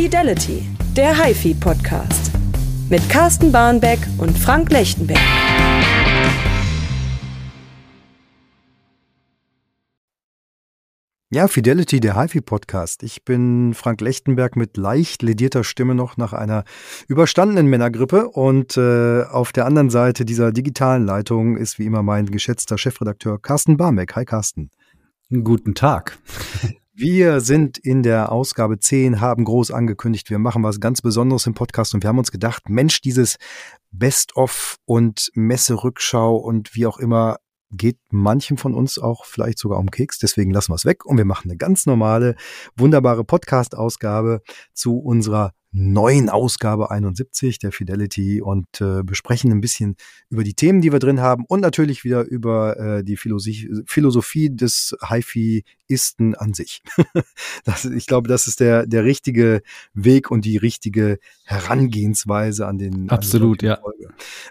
Fidelity, der HiFi Podcast. Mit Carsten Barnbeck und Frank Lechtenberg. Ja, Fidelity, der HiFi-Podcast. Ich bin Frank Lechtenberg mit leicht ledierter Stimme noch nach einer überstandenen Männergrippe. Und äh, auf der anderen Seite dieser digitalen Leitung ist wie immer mein geschätzter Chefredakteur Carsten Barmek. Hi Carsten. Guten Tag. Wir sind in der Ausgabe 10, haben groß angekündigt, wir machen was ganz Besonderes im Podcast und wir haben uns gedacht, Mensch, dieses Best-of und Messerückschau und wie auch immer geht manchem von uns auch vielleicht sogar um Keks. Deswegen lassen wir es weg und wir machen eine ganz normale, wunderbare Podcast-Ausgabe zu unserer neuen Ausgabe 71 der Fidelity und äh, besprechen ein bisschen über die Themen, die wir drin haben und natürlich wieder über äh, die Philosophie, Philosophie des HiFi-Isten an sich. das, ich glaube, das ist der, der richtige Weg und die richtige Herangehensweise an den Absolut, an ja.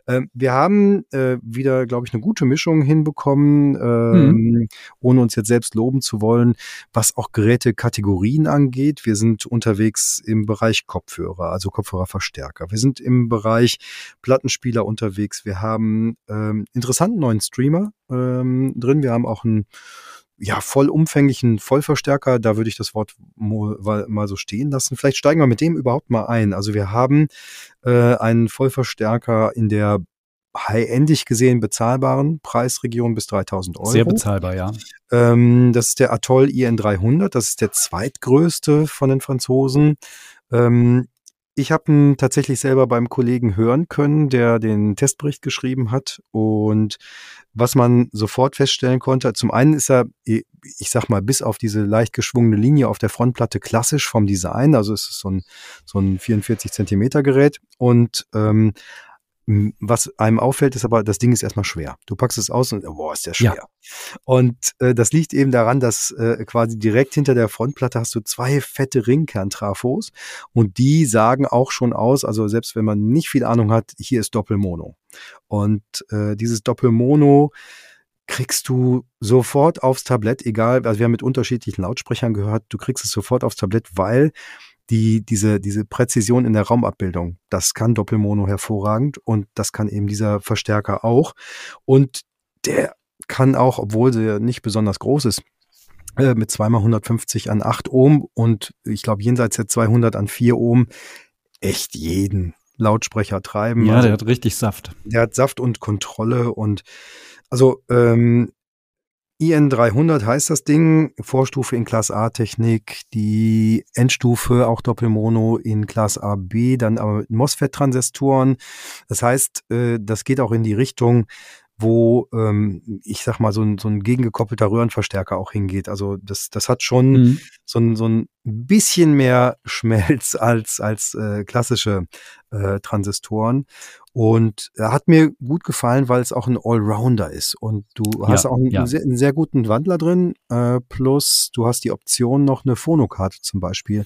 Ähm, wir haben äh, wieder, glaube ich, eine gute Mischung hinbekommen, ähm, mhm. ohne uns jetzt selbst loben zu wollen, was auch Gerätekategorien angeht. Wir sind unterwegs im Bereich Kopfhörer, also Kopfhörerverstärker. Wir sind im Bereich Plattenspieler unterwegs. Wir haben ähm, interessanten neuen Streamer ähm, drin. Wir haben auch einen ja, vollumfänglichen Vollverstärker, da würde ich das Wort mal so stehen lassen. Vielleicht steigen wir mit dem überhaupt mal ein. Also wir haben äh, einen Vollverstärker in der high-endig gesehen bezahlbaren Preisregion bis 3000 Euro. Sehr bezahlbar, ja. Ähm, das ist der Atoll IN300, das ist der zweitgrößte von den Franzosen. Ähm, ich habe ihn tatsächlich selber beim Kollegen hören können, der den Testbericht geschrieben hat. Und was man sofort feststellen konnte, zum einen ist er, ich sag mal, bis auf diese leicht geschwungene Linie auf der Frontplatte klassisch vom Design. Also es ist so ein, so ein 44 Zentimeter Gerät. Und ähm, was einem auffällt, ist aber, das Ding ist erstmal schwer. Du packst es aus und, boah, ist der schwer. Ja. Und äh, das liegt eben daran, dass äh, quasi direkt hinter der Frontplatte hast du zwei fette Ringkerntrafos und die sagen auch schon aus, also selbst wenn man nicht viel Ahnung hat, hier ist Doppelmono. Und äh, dieses Doppelmono kriegst du sofort aufs Tablett, egal, also wir haben mit unterschiedlichen Lautsprechern gehört, du kriegst es sofort aufs Tablett, weil die, diese, diese Präzision in der Raumabbildung, das kann Doppelmono hervorragend und das kann eben dieser Verstärker auch. Und der kann auch, obwohl sie nicht besonders groß ist, äh, mit zweimal 150 an 8 Ohm und ich glaube jenseits der 200 an 4 Ohm echt jeden Lautsprecher treiben. Ja, also, der hat richtig Saft. Der hat Saft und Kontrolle und also ähm, IN300 heißt das Ding, Vorstufe in Class A Technik, die Endstufe auch Doppelmono in Class AB, dann aber mit MOSFET-Transistoren. Das heißt, äh, das geht auch in die Richtung, wo ähm, ich sag mal so ein, so ein gegengekoppelter Röhrenverstärker auch hingeht. Also das, das hat schon mhm. so, ein, so ein bisschen mehr Schmelz als, als äh, klassische äh, Transistoren. Und er hat mir gut gefallen, weil es auch ein Allrounder ist. Und du ja, hast auch einen, ja. sehr, einen, sehr, guten Wandler drin. Äh, plus du hast die Option, noch eine Phonokarte zum Beispiel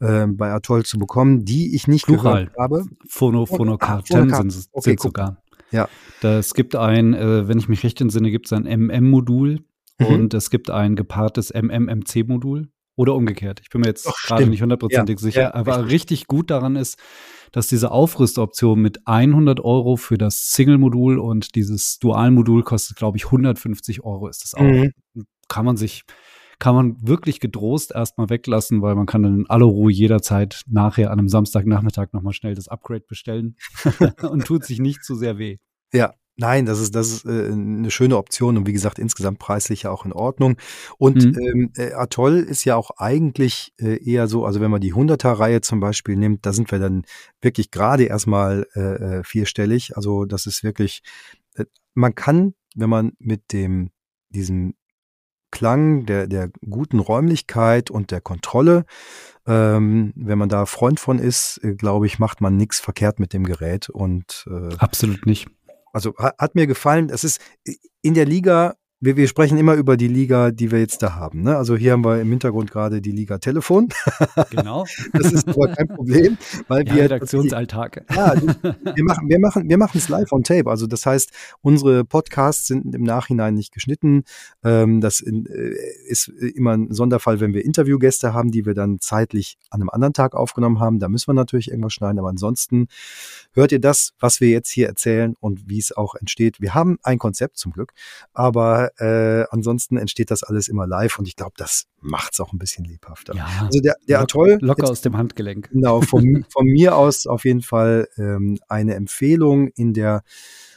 äh, bei Atoll zu bekommen, die ich nicht Plural. habe. Phono, Phonokarten ah, sind, sind okay, sogar. Ja. Es gibt ein, äh, wenn ich mich recht entsinne, gibt es ein MM-Modul mhm. und es gibt ein gepaartes MMMC-Modul. Oder umgekehrt. Ich bin mir jetzt gerade nicht hundertprozentig ja, sicher. Ja, aber richtig. richtig gut daran ist, dass diese Aufrüstoption mit 100 Euro für das Single-Modul und dieses Dual-Modul kostet, glaube ich, 150 Euro ist das auch. Mhm. Kann man sich, kann man wirklich gedrost erstmal weglassen, weil man kann dann in aller Ruhe jederzeit nachher an einem Samstagnachmittag nochmal schnell das Upgrade bestellen und tut sich nicht zu sehr weh. Ja, Nein, das ist, das ist äh, eine schöne Option und wie gesagt, insgesamt preislich ja auch in Ordnung. Und mhm. ähm, äh, Atoll ist ja auch eigentlich äh, eher so, also wenn man die 100er-Reihe zum Beispiel nimmt, da sind wir dann wirklich gerade erstmal äh, äh, vierstellig. Also das ist wirklich, äh, man kann, wenn man mit dem, diesem Klang der, der guten Räumlichkeit und der Kontrolle, ähm, wenn man da Freund von ist, äh, glaube ich, macht man nichts verkehrt mit dem Gerät und äh, absolut nicht. Also hat mir gefallen, es ist in der Liga wir, wir sprechen immer über die Liga, die wir jetzt da haben. Ne? Also hier haben wir im Hintergrund gerade die Liga Telefon. Genau. das ist aber kein Problem, weil ja, wir Redaktionsalltag. Ja, wir machen, wir machen, wir machen es live on tape. Also das heißt, unsere Podcasts sind im Nachhinein nicht geschnitten. Ähm, das äh, ist immer ein Sonderfall, wenn wir Interviewgäste haben, die wir dann zeitlich an einem anderen Tag aufgenommen haben. Da müssen wir natürlich irgendwas schneiden. Aber ansonsten hört ihr das, was wir jetzt hier erzählen und wie es auch entsteht. Wir haben ein Konzept zum Glück, aber äh, ansonsten entsteht das alles immer live und ich glaube, das macht es auch ein bisschen lebhafter. Ja, also der, der Atoll. Locker jetzt, aus dem Handgelenk. Genau, von, von mir aus auf jeden Fall ähm, eine Empfehlung in der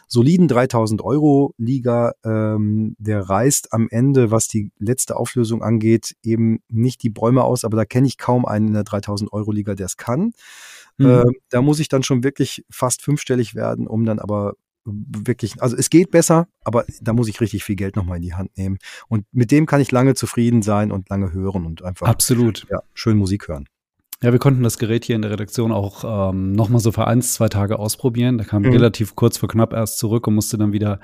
soliden 3000 Euro Liga. Ähm, der reißt am Ende, was die letzte Auflösung angeht, eben nicht die Bäume aus, aber da kenne ich kaum einen in der 3000 Euro Liga, der es kann. Mhm. Äh, da muss ich dann schon wirklich fast fünfstellig werden, um dann aber wirklich, also es geht besser, aber da muss ich richtig viel Geld nochmal in die Hand nehmen. Und mit dem kann ich lange zufrieden sein und lange hören und einfach Absolut. Ja, schön Musik hören. Ja, wir konnten das Gerät hier in der Redaktion auch ähm, nochmal so für eins, zwei Tage ausprobieren. Da kam mhm. relativ kurz vor knapp erst zurück und musste dann wieder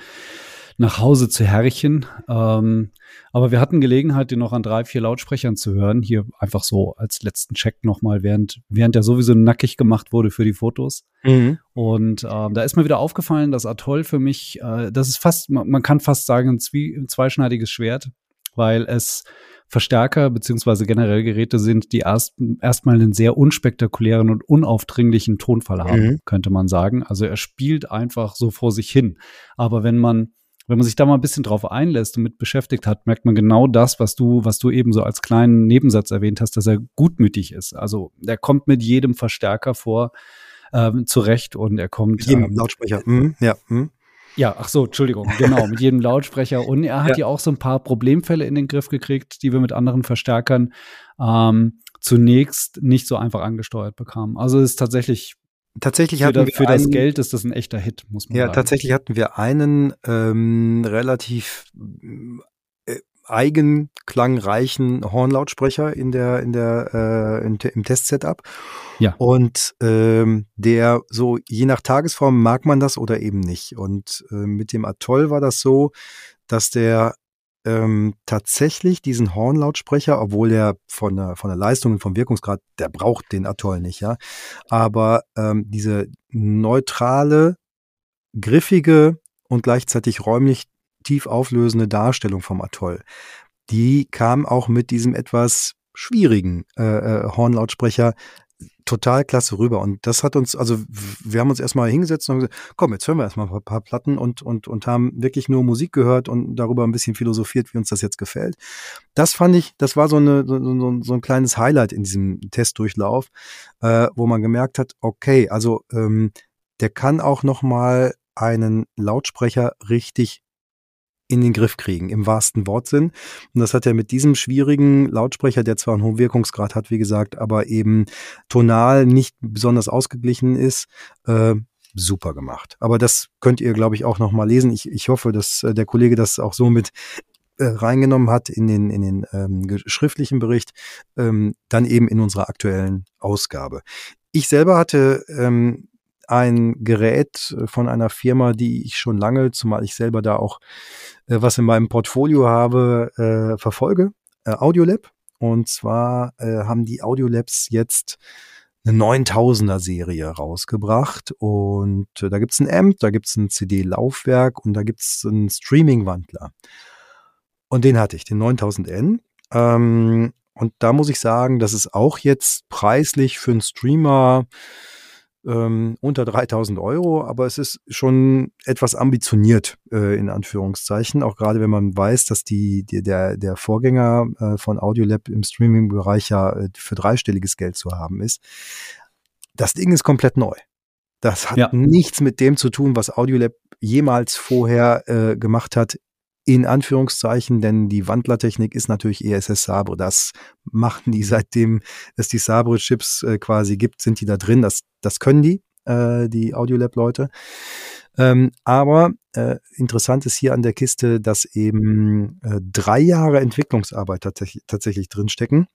nach Hause zu Herrchen. Ähm, aber wir hatten Gelegenheit, den noch an drei, vier Lautsprechern zu hören. Hier einfach so als letzten Check nochmal, während, während der sowieso nackig gemacht wurde für die Fotos. Mhm. Und ähm, da ist mir wieder aufgefallen, dass Atoll für mich, äh, das ist fast, man, man kann fast sagen, ein, Zwie ein zweischneidiges Schwert, weil es Verstärker beziehungsweise generell Geräte sind, die erst erstmal einen sehr unspektakulären und unaufdringlichen Tonfall haben, mhm. könnte man sagen. Also er spielt einfach so vor sich hin. Aber wenn man wenn man sich da mal ein bisschen drauf einlässt und mit beschäftigt hat, merkt man genau das, was du, was du eben so als kleinen Nebensatz erwähnt hast, dass er gutmütig ist. Also er kommt mit jedem Verstärker vor ähm, zurecht und er kommt. Mit jedem ähm, Lautsprecher. Mhm, ja. Mhm. Ja, ach so, Entschuldigung, genau, mit jedem Lautsprecher. Und er hat ja. ja auch so ein paar Problemfälle in den Griff gekriegt, die wir mit anderen Verstärkern ähm, zunächst nicht so einfach angesteuert bekamen. Also es ist tatsächlich Tatsächlich für, hatten da, für das Geld ist das ein echter Hit, muss man ja, sagen. Ja, tatsächlich hatten wir einen ähm, relativ äh, eigenklangreichen Hornlautsprecher in der in der äh, in, im Testsetup. Ja. Und ähm, der so je nach Tagesform mag man das oder eben nicht. Und äh, mit dem Atoll war das so, dass der ähm, tatsächlich diesen Hornlautsprecher, obwohl er von der, von der Leistung und vom Wirkungsgrad, der braucht den Atoll nicht, ja. Aber ähm, diese neutrale, griffige und gleichzeitig räumlich tief auflösende Darstellung vom Atoll, die kam auch mit diesem etwas schwierigen äh, äh, Hornlautsprecher total klasse rüber. Und das hat uns, also wir haben uns erstmal hingesetzt und gesagt, komm, jetzt hören wir erstmal ein paar Platten und, und, und haben wirklich nur Musik gehört und darüber ein bisschen philosophiert, wie uns das jetzt gefällt. Das fand ich, das war so, eine, so, so ein kleines Highlight in diesem Testdurchlauf, äh, wo man gemerkt hat, okay, also ähm, der kann auch nochmal einen Lautsprecher richtig in den Griff kriegen, im wahrsten Wortsinn. Und das hat er mit diesem schwierigen Lautsprecher, der zwar einen hohen Wirkungsgrad hat, wie gesagt, aber eben tonal nicht besonders ausgeglichen ist, äh, super gemacht. Aber das könnt ihr, glaube ich, auch noch mal lesen. Ich, ich hoffe, dass äh, der Kollege das auch so mit äh, reingenommen hat in den, in den ähm, schriftlichen Bericht, ähm, dann eben in unserer aktuellen Ausgabe. Ich selber hatte ähm, ein Gerät von einer Firma, die ich schon lange, zumal ich selber da auch äh, was in meinem Portfolio habe, äh, verfolge, äh, Audiolab. Und zwar äh, haben die Audiolabs jetzt eine 9000er Serie rausgebracht und äh, da gibt's ein Amp, da gibt's ein CD-Laufwerk und da gibt's einen Streaming-Wandler. Und den hatte ich, den 9000N. Ähm, und da muss ich sagen, das ist auch jetzt preislich für einen Streamer ähm, unter 3000 Euro, aber es ist schon etwas ambitioniert, äh, in Anführungszeichen, auch gerade wenn man weiß, dass die, die der, der Vorgänger äh, von Audiolab im Streaming-Bereich ja äh, für dreistelliges Geld zu haben ist. Das Ding ist komplett neu. Das hat ja. nichts mit dem zu tun, was Audiolab jemals vorher äh, gemacht hat in Anführungszeichen, denn die Wandlertechnik ist natürlich ESS Sabre. Das machen die seitdem es die Sabre-Chips äh, quasi gibt, sind die da drin. Das, das können die, äh, die Audiolab-Leute. Ähm, aber äh, interessant ist hier an der Kiste, dass eben äh, drei Jahre Entwicklungsarbeit tatsächlich drinstecken.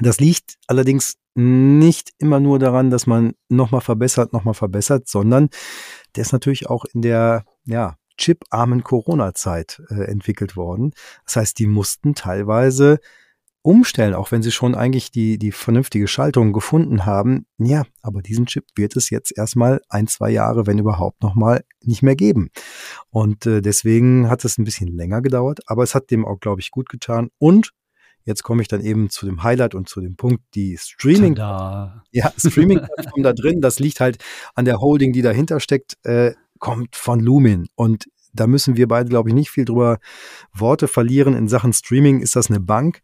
Das liegt allerdings nicht immer nur daran, dass man nochmal verbessert, nochmal verbessert, sondern der ist natürlich auch in der ja, chiparmen Corona-Zeit äh, entwickelt worden. Das heißt, die mussten teilweise umstellen, auch wenn sie schon eigentlich die, die vernünftige Schaltung gefunden haben. Ja, aber diesen Chip wird es jetzt erstmal ein, zwei Jahre, wenn überhaupt nochmal, nicht mehr geben. Und äh, deswegen hat es ein bisschen länger gedauert, aber es hat dem auch, glaube ich, gut getan. Und jetzt komme ich dann eben zu dem Highlight und zu dem Punkt, die Streaming. Tada. Ja, Streaming da drin, das liegt halt an der Holding, die dahinter steckt, äh, kommt von Lumin. Und da müssen wir beide, glaube ich, nicht viel drüber Worte verlieren. In Sachen Streaming ist das eine Bank.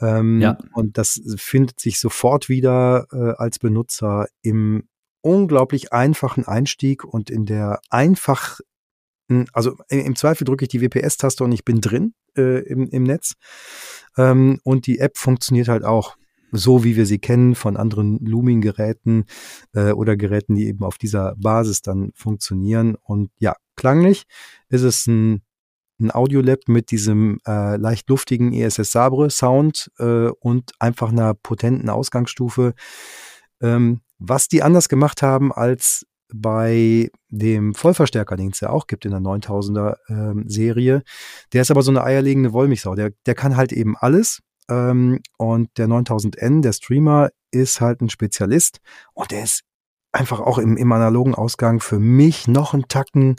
Ähm, ja. Und das findet sich sofort wieder äh, als Benutzer im unglaublich einfachen Einstieg und in der einfach, also im Zweifel drücke ich die WPS-Taste und ich bin drin äh, im, im Netz. Ähm, und die App funktioniert halt auch so, wie wir sie kennen von anderen Lumin-Geräten äh, oder Geräten, die eben auf dieser Basis dann funktionieren. Und ja, klanglich ist es ein ein Audiolab mit diesem äh, leicht luftigen ESS Sabre Sound äh, und einfach einer potenten Ausgangsstufe. Ähm, was die anders gemacht haben als bei dem Vollverstärker, den es ja auch gibt in der 9000er ähm, Serie. Der ist aber so eine eierlegende Wollmilchsau. Der, der kann halt eben alles. Ähm, und der 9000N, der Streamer, ist halt ein Spezialist und der ist einfach auch im, im analogen Ausgang für mich noch einen Tacken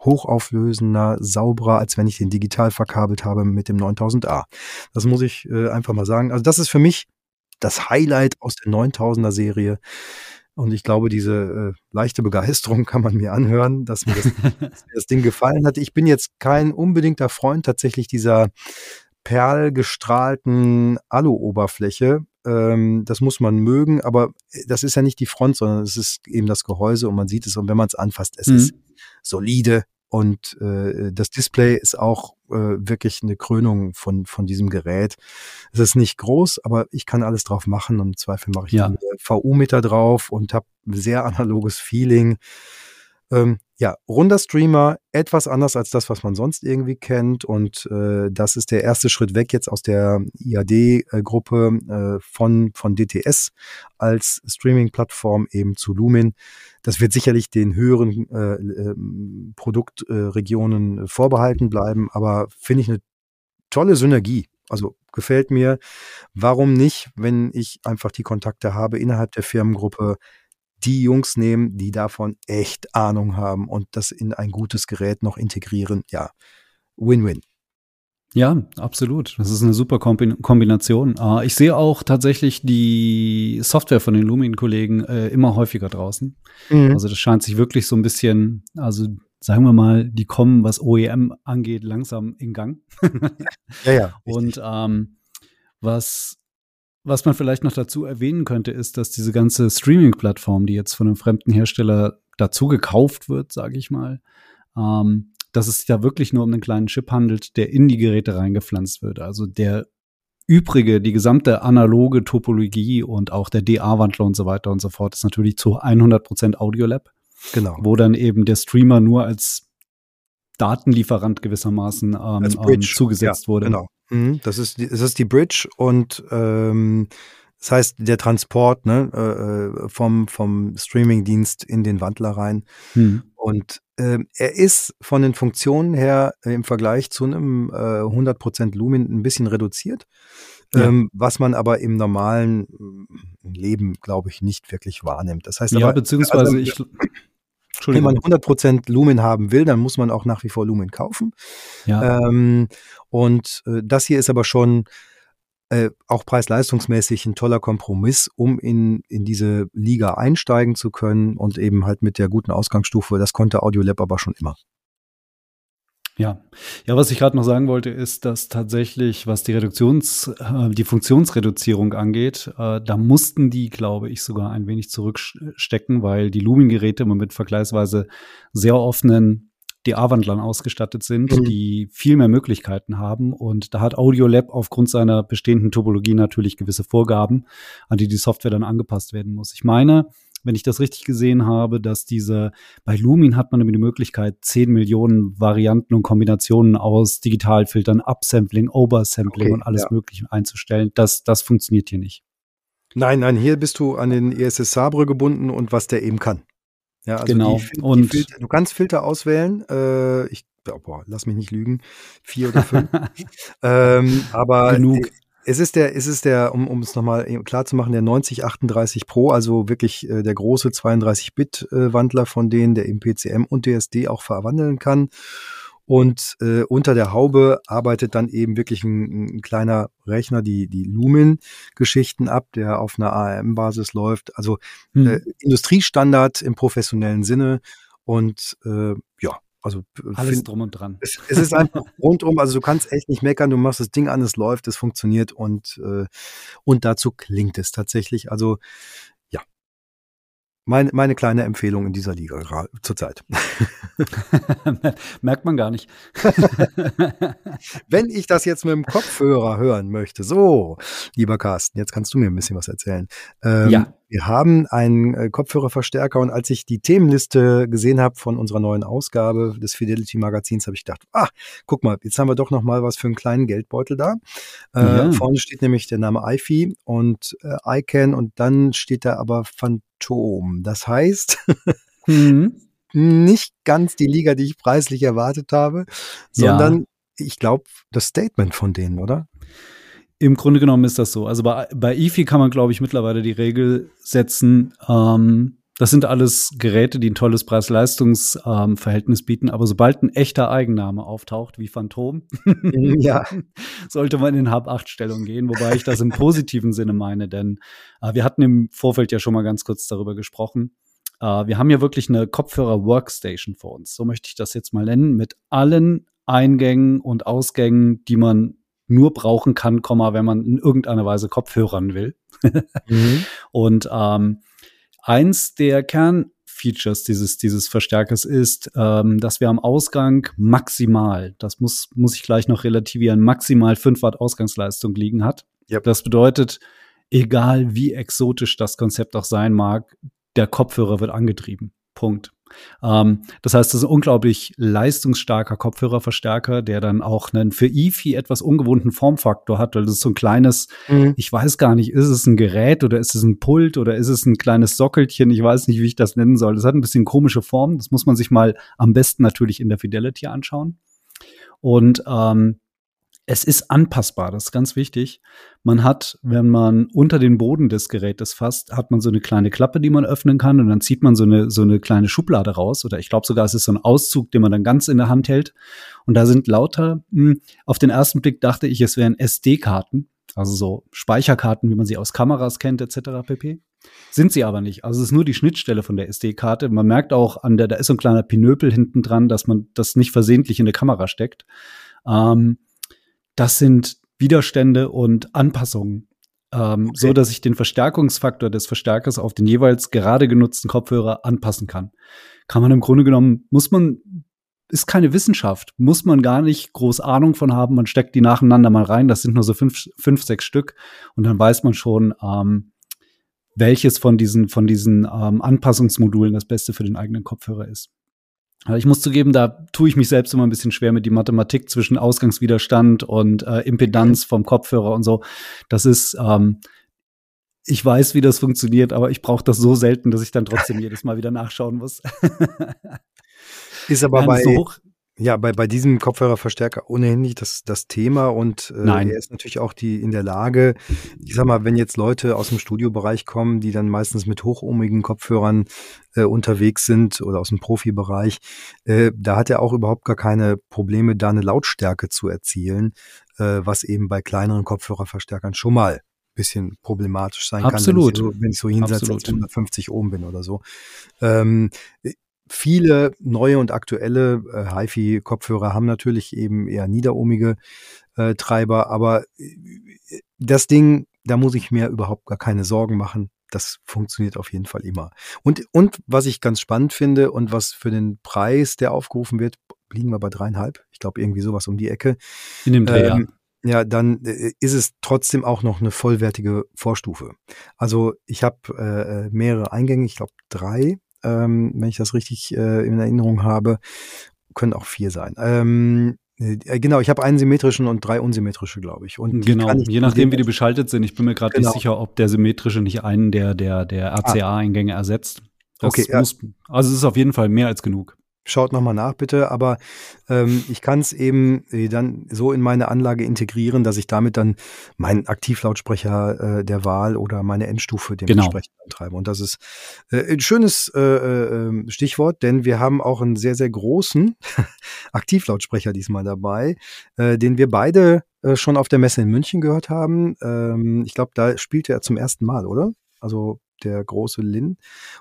hochauflösender, sauberer, als wenn ich den digital verkabelt habe mit dem 9000A. Das muss ich äh, einfach mal sagen. Also das ist für mich das Highlight aus der 9000er Serie. Und ich glaube, diese äh, leichte Begeisterung kann man mir anhören, dass mir das, dass mir das Ding gefallen hat. Ich bin jetzt kein unbedingter Freund tatsächlich dieser perlgestrahlten Alu-Oberfläche. Ähm, das muss man mögen, aber äh, das ist ja nicht die Front, sondern es ist eben das Gehäuse und man sieht es und wenn man es anfasst, es mhm. ist solide und äh, das Display ist auch äh, wirklich eine Krönung von von diesem Gerät. Es ist nicht groß, aber ich kann alles drauf machen und im Zweifel mache ich ja. VU-Meter drauf und habe sehr analoges Feeling. Ähm, ja, runder Streamer, etwas anders als das, was man sonst irgendwie kennt. Und äh, das ist der erste Schritt weg jetzt aus der IAD-Gruppe äh, von, von DTS als Streaming-Plattform eben zu Lumin. Das wird sicherlich den höheren äh, äh, Produktregionen vorbehalten bleiben, aber finde ich eine tolle Synergie. Also gefällt mir. Warum nicht, wenn ich einfach die Kontakte habe innerhalb der Firmengruppe, die Jungs nehmen, die davon echt Ahnung haben und das in ein gutes Gerät noch integrieren. Ja, Win-Win. Ja, absolut. Das ist eine super Kombination. Ah, ich sehe auch tatsächlich die Software von den Lumin-Kollegen äh, immer häufiger draußen. Mhm. Also das scheint sich wirklich so ein bisschen, also sagen wir mal, die kommen, was OEM angeht, langsam in Gang. ja, ja. Und ähm, was was man vielleicht noch dazu erwähnen könnte, ist, dass diese ganze Streaming-Plattform, die jetzt von einem fremden Hersteller dazu gekauft wird, sage ich mal, ähm, dass es ja wirklich nur um einen kleinen Chip handelt, der in die Geräte reingepflanzt wird. Also der übrige, die gesamte analoge Topologie und auch der DA-Wandler und so weiter und so fort ist natürlich zu 100% Audiolab. Genau. Wo dann eben der Streamer nur als Datenlieferant gewissermaßen ähm, ähm, zugesetzt ja, wurde. Genau. Mhm, das ist, das ist die Bridge und ähm, das heißt der Transport ne, äh, äh, vom, vom Streamingdienst in den Wandler rein. Mhm. Und äh, er ist von den Funktionen her im Vergleich zu einem äh, 100% Lumen ein bisschen reduziert. Ja. Ähm, was man aber im normalen mm, Leben, glaube ich, nicht wirklich wahrnimmt. Das heißt ja, aber, beziehungsweise also, ich, wenn man 100% Lumen haben will, dann muss man auch nach wie vor Lumen kaufen. Ja. Ähm, und äh, das hier ist aber schon äh, auch preis-leistungsmäßig ein toller Kompromiss, um in, in diese Liga einsteigen zu können und eben halt mit der guten Ausgangsstufe. Das konnte Audiolab aber schon immer. Ja, ja, was ich gerade noch sagen wollte, ist, dass tatsächlich, was die Reduktions, äh, die Funktionsreduzierung angeht, äh, da mussten die, glaube ich, sogar ein wenig zurückstecken, weil die Lumen-Geräte immer mit vergleichsweise sehr offenen DA-Wandlern ausgestattet sind, mhm. die viel mehr Möglichkeiten haben. Und da hat Audiolab aufgrund seiner bestehenden Topologie natürlich gewisse Vorgaben, an die die Software dann angepasst werden muss. Ich meine, wenn ich das richtig gesehen habe, dass diese, bei Lumin hat man die Möglichkeit, 10 Millionen Varianten und Kombinationen aus Digitalfiltern, Upsampling, Oversampling okay, und alles ja. Mögliche einzustellen. Das, das funktioniert hier nicht. Nein, nein, hier bist du an den ESS Sabre gebunden und was der eben kann. Ja, also genau. Die, die und Filter, du kannst Filter auswählen. Äh, ich boah, lass mich nicht lügen, vier oder fünf. ähm, aber genug. Es ist der, es ist der, um, um es nochmal klar zu machen, der 9038 Pro, also wirklich äh, der große 32-Bit-Wandler von denen, der im PCM und DSD auch verwandeln kann. Und äh, unter der Haube arbeitet dann eben wirklich ein, ein kleiner Rechner die, die Lumen-Geschichten ab, der auf einer ARM-Basis läuft. Also hm. äh, Industriestandard im professionellen Sinne. Und äh, also alles find, drum und dran. Es, es, ist einfach rundum, also du kannst echt nicht meckern, du machst das Ding an, es läuft, es funktioniert und, äh, und dazu klingt es tatsächlich. Also meine, meine kleine Empfehlung in dieser Liga zurzeit. Merkt man gar nicht. Wenn ich das jetzt mit dem Kopfhörer hören möchte, so, lieber Carsten, jetzt kannst du mir ein bisschen was erzählen. Ähm, ja. Wir haben einen äh, Kopfhörerverstärker und als ich die Themenliste gesehen habe von unserer neuen Ausgabe des Fidelity Magazins, habe ich gedacht, ah, guck mal, jetzt haben wir doch noch mal was für einen kleinen Geldbeutel da. Äh, ja. Vorne steht nämlich der Name iFi und äh, iCan und dann steht da aber Phantom. Das heißt, mhm. nicht ganz die Liga, die ich preislich erwartet habe, sondern ja. ich glaube, das Statement von denen, oder? Im Grunde genommen ist das so. Also bei, bei IFI kann man, glaube ich, mittlerweile die Regel setzen. Ähm, das sind alles Geräte, die ein tolles Preis-Leistungs-Verhältnis ähm, bieten. Aber sobald ein echter Eigenname auftaucht, wie Phantom, ja. sollte man in Hab-8-Stellung gehen. Wobei ich das im positiven Sinne meine, denn äh, wir hatten im Vorfeld ja schon mal ganz kurz darüber gesprochen. Äh, wir haben ja wirklich eine Kopfhörer-Workstation vor uns. So möchte ich das jetzt mal nennen, mit allen Eingängen und Ausgängen, die man nur brauchen kann, wenn man in irgendeiner Weise Kopfhörern will. mhm. Und ähm, eins der Kernfeatures dieses, dieses Verstärkers ist, ähm, dass wir am Ausgang maximal, das muss, muss ich gleich noch relativieren, maximal 5 Watt Ausgangsleistung liegen hat. Yep. Das bedeutet, egal wie exotisch das Konzept auch sein mag, der Kopfhörer wird angetrieben. Punkt. Ähm, das heißt, das ist ein unglaublich leistungsstarker Kopfhörerverstärker, der dann auch einen für EFI etwas ungewohnten Formfaktor hat, weil das ist so ein kleines, mhm. ich weiß gar nicht, ist es ein Gerät oder ist es ein Pult oder ist es ein kleines Sockelchen? Ich weiß nicht, wie ich das nennen soll. Das hat ein bisschen komische Form. Das muss man sich mal am besten natürlich in der Fidelity anschauen. Und ähm, es ist anpassbar, das ist ganz wichtig. Man hat, wenn man unter den Boden des Gerätes fasst, hat man so eine kleine Klappe, die man öffnen kann und dann zieht man so eine, so eine kleine Schublade raus oder ich glaube sogar, es ist so ein Auszug, den man dann ganz in der Hand hält und da sind lauter, mh, hm, auf den ersten Blick dachte ich, es wären SD-Karten, also so Speicherkarten, wie man sie aus Kameras kennt etc. pp. Sind sie aber nicht. Also es ist nur die Schnittstelle von der SD-Karte. Man merkt auch an der, da ist so ein kleiner Pinöpel hinten dran, dass man das nicht versehentlich in der Kamera steckt. Ähm, das sind Widerstände und Anpassungen. Ähm, okay. so dass ich den Verstärkungsfaktor des Verstärkers auf den jeweils gerade genutzten Kopfhörer anpassen kann. Kann man im Grunde genommen, muss man, ist keine Wissenschaft, muss man gar nicht groß Ahnung von haben, man steckt die nacheinander mal rein, das sind nur so fünf, fünf sechs Stück und dann weiß man schon, ähm, welches von diesen, von diesen ähm, Anpassungsmodulen das Beste für den eigenen Kopfhörer ist. Ich muss zugeben, da tue ich mich selbst immer ein bisschen schwer mit die Mathematik zwischen Ausgangswiderstand und äh, Impedanz vom Kopfhörer und so. Das ist, ähm, ich weiß, wie das funktioniert, aber ich brauche das so selten, dass ich dann trotzdem jedes Mal wieder nachschauen muss. ist aber bei, so ja, bei, bei diesem Kopfhörerverstärker ohnehin nicht das, das Thema und äh, Nein. er ist natürlich auch die in der Lage, ich sag mal, wenn jetzt Leute aus dem Studiobereich kommen, die dann meistens mit hochohmigen Kopfhörern äh, unterwegs sind oder aus dem Profibereich, äh, da hat er auch überhaupt gar keine Probleme, da eine Lautstärke zu erzielen, äh, was eben bei kleineren Kopfhörerverstärkern schon mal bisschen problematisch sein Absolut. kann, wenn ich so, wenn ich so hinsetze 150 Ohm bin oder so. Ähm, Viele neue und aktuelle äh, HiFi-Kopfhörer haben natürlich eben eher niederohmige äh, Treiber, aber äh, das Ding, da muss ich mir überhaupt gar keine Sorgen machen. Das funktioniert auf jeden Fall immer. Und, und was ich ganz spannend finde und was für den Preis, der aufgerufen wird, liegen wir bei dreieinhalb. Ich glaube, irgendwie sowas um die Ecke. In dem Dreh, ähm, ja, dann äh, ist es trotzdem auch noch eine vollwertige Vorstufe. Also ich habe äh, mehrere Eingänge, ich glaube drei ähm, wenn ich das richtig äh, in Erinnerung habe. Können auch vier sein. Ähm, äh, Genau, ich habe einen symmetrischen und drei unsymmetrische, glaube ich. Und genau, je nachdem, wie die beschaltet sind. Ich bin mir gerade genau. nicht sicher, ob der symmetrische nicht einen der, der, der RCA-Eingänge ah. ersetzt. Das okay, muss, also es ist auf jeden Fall mehr als genug. Schaut nochmal nach, bitte. Aber ähm, ich kann es eben äh, dann so in meine Anlage integrieren, dass ich damit dann meinen Aktivlautsprecher äh, der Wahl oder meine Endstufe dementsprechend genau. antreibe. Und das ist äh, ein schönes äh, äh, Stichwort, denn wir haben auch einen sehr, sehr großen Aktivlautsprecher diesmal dabei, äh, den wir beide schon auf der Messe in München gehört haben. Ähm, ich glaube, da spielte er zum ersten Mal, oder? Also der große Lin.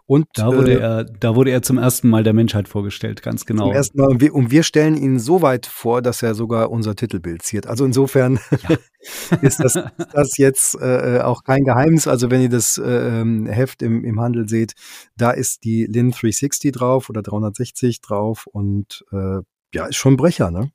Und da wurde äh, er, da wurde er zum ersten Mal der Menschheit vorgestellt, ganz genau. Zum ersten Mal. Und wir, und wir stellen ihn so weit vor, dass er sogar unser Titelbild ziert. Also insofern ja. ist das, das jetzt äh, auch kein Geheimnis. Also wenn ihr das äh, Heft im, im Handel seht, da ist die Lin 360 drauf oder 360 drauf und äh, ja, ist schon ein Brecher, ne?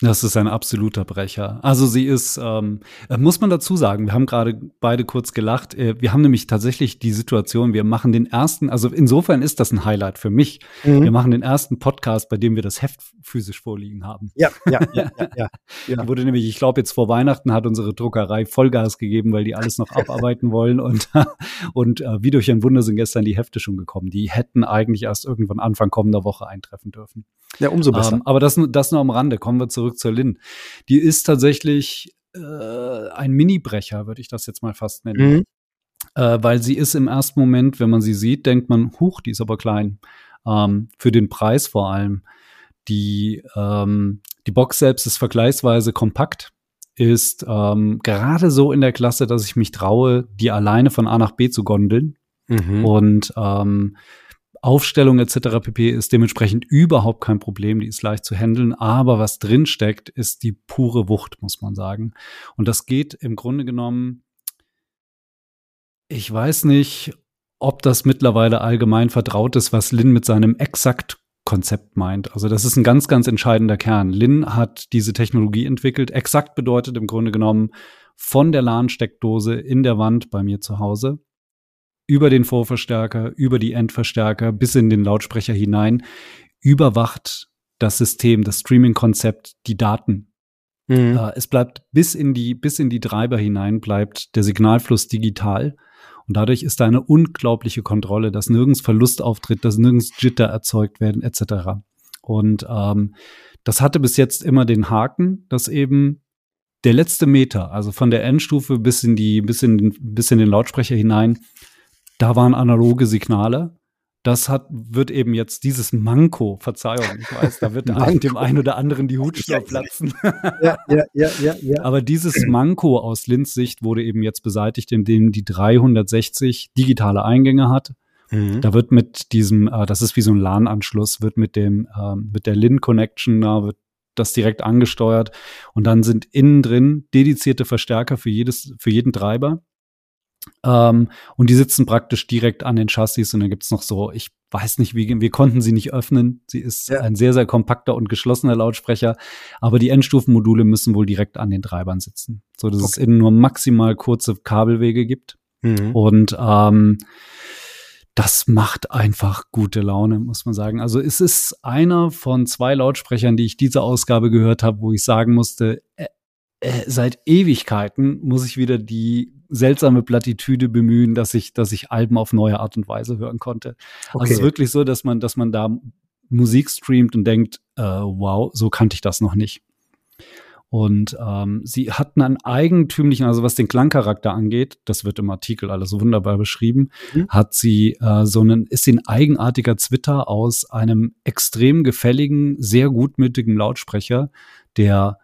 Das ist ein absoluter Brecher. Also sie ist, ähm, äh, muss man dazu sagen, wir haben gerade beide kurz gelacht. Äh, wir haben nämlich tatsächlich die Situation, wir machen den ersten, also insofern ist das ein Highlight für mich. Mhm. Wir machen den ersten Podcast, bei dem wir das Heft physisch vorliegen haben. Ja, ja, ja, ja. ja, ja. wurde nämlich, ich glaube, jetzt vor Weihnachten hat unsere Druckerei Vollgas gegeben, weil die alles noch abarbeiten wollen und, und äh, wie durch ein Wunder sind gestern die Hefte schon gekommen. Die hätten eigentlich erst irgendwann Anfang kommender Woche eintreffen dürfen. Ja, umso besser. Ähm, aber das, das nur am Rande. Kommen wir zurück zur Lin. Die ist tatsächlich äh, ein Mini-Brecher, würde ich das jetzt mal fast nennen. Mhm. Äh, weil sie ist im ersten Moment, wenn man sie sieht, denkt man, huch, die ist aber klein. Ähm, für den Preis vor allem. Die, ähm, die Box selbst ist vergleichsweise kompakt, ist ähm, gerade so in der Klasse, dass ich mich traue, die alleine von A nach B zu gondeln. Mhm. Und ähm, Aufstellung etc. pp. ist dementsprechend überhaupt kein Problem, die ist leicht zu handeln, aber was drin steckt, ist die pure Wucht, muss man sagen. Und das geht im Grunde genommen, ich weiß nicht, ob das mittlerweile allgemein vertraut ist, was Lin mit seinem exakt Konzept meint. Also das ist ein ganz, ganz entscheidender Kern. Lin hat diese Technologie entwickelt. Exakt bedeutet im Grunde genommen von der LAN-Steckdose in der Wand bei mir zu Hause über den Vorverstärker, über die Endverstärker bis in den Lautsprecher hinein überwacht das System, das Streaming-Konzept, die Daten. Mhm. Äh, es bleibt bis in die, bis in die Treiber hinein bleibt der Signalfluss digital. Und dadurch ist da eine unglaubliche Kontrolle, dass nirgends Verlust auftritt, dass nirgends Jitter erzeugt werden, etc. Und ähm, das hatte bis jetzt immer den Haken, dass eben der letzte Meter, also von der Endstufe bis in die, bis in, bis in den Lautsprecher hinein, da waren analoge Signale. Das hat, wird eben jetzt dieses Manko, Verzeihung, ich weiß, da wird dem einen oder anderen die Hutschnur platzen. ja, ja, ja, ja, ja. Aber dieses Manko aus Linz Sicht wurde eben jetzt beseitigt, indem die 360 digitale Eingänge hat. Mhm. Da wird mit diesem, äh, das ist wie so ein LAN-Anschluss, wird mit dem, äh, mit der LIN Connection, da wird das direkt angesteuert und dann sind innen drin dedizierte Verstärker für jedes, für jeden Treiber. Ähm, und die sitzen praktisch direkt an den Chassis und dann gibt's noch so, ich weiß nicht, wie, wir konnten sie nicht öffnen. Sie ist ja. ein sehr, sehr kompakter und geschlossener Lautsprecher, aber die Endstufenmodule müssen wohl direkt an den Treibern sitzen, so dass okay. es innen nur maximal kurze Kabelwege gibt. Mhm. Und ähm, das macht einfach gute Laune, muss man sagen. Also es ist einer von zwei Lautsprechern, die ich diese Ausgabe gehört habe, wo ich sagen musste, äh, äh, seit Ewigkeiten muss ich wieder die seltsame Plattitüde bemühen, dass ich, dass ich Alben auf neue Art und Weise hören konnte. Okay. Also es ist wirklich so, dass man, dass man da Musik streamt und denkt, äh, wow, so kannte ich das noch nicht. Und ähm, sie hatten einen eigentümlichen, also was den Klangcharakter angeht, das wird im Artikel alles wunderbar beschrieben, mhm. hat sie äh, so einen, ist sie ein eigenartiger Zwitter aus einem extrem gefälligen, sehr gutmütigen Lautsprecher, der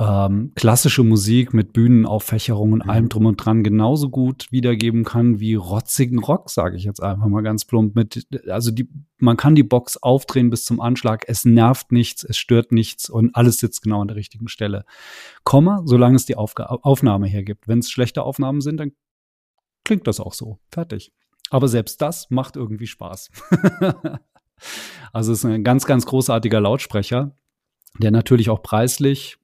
ähm, klassische Musik mit Bühnenauffächerungen und mhm. allem drum und dran genauso gut wiedergeben kann wie rotzigen Rock, sage ich jetzt einfach mal ganz plump. Mit, also die, man kann die Box aufdrehen bis zum Anschlag, es nervt nichts, es stört nichts und alles sitzt genau an der richtigen Stelle. Komma, solange es die Aufga Aufnahme hergibt. Wenn es schlechte Aufnahmen sind, dann klingt das auch so. Fertig. Aber selbst das macht irgendwie Spaß. also es ist ein ganz, ganz großartiger Lautsprecher, der natürlich auch preislich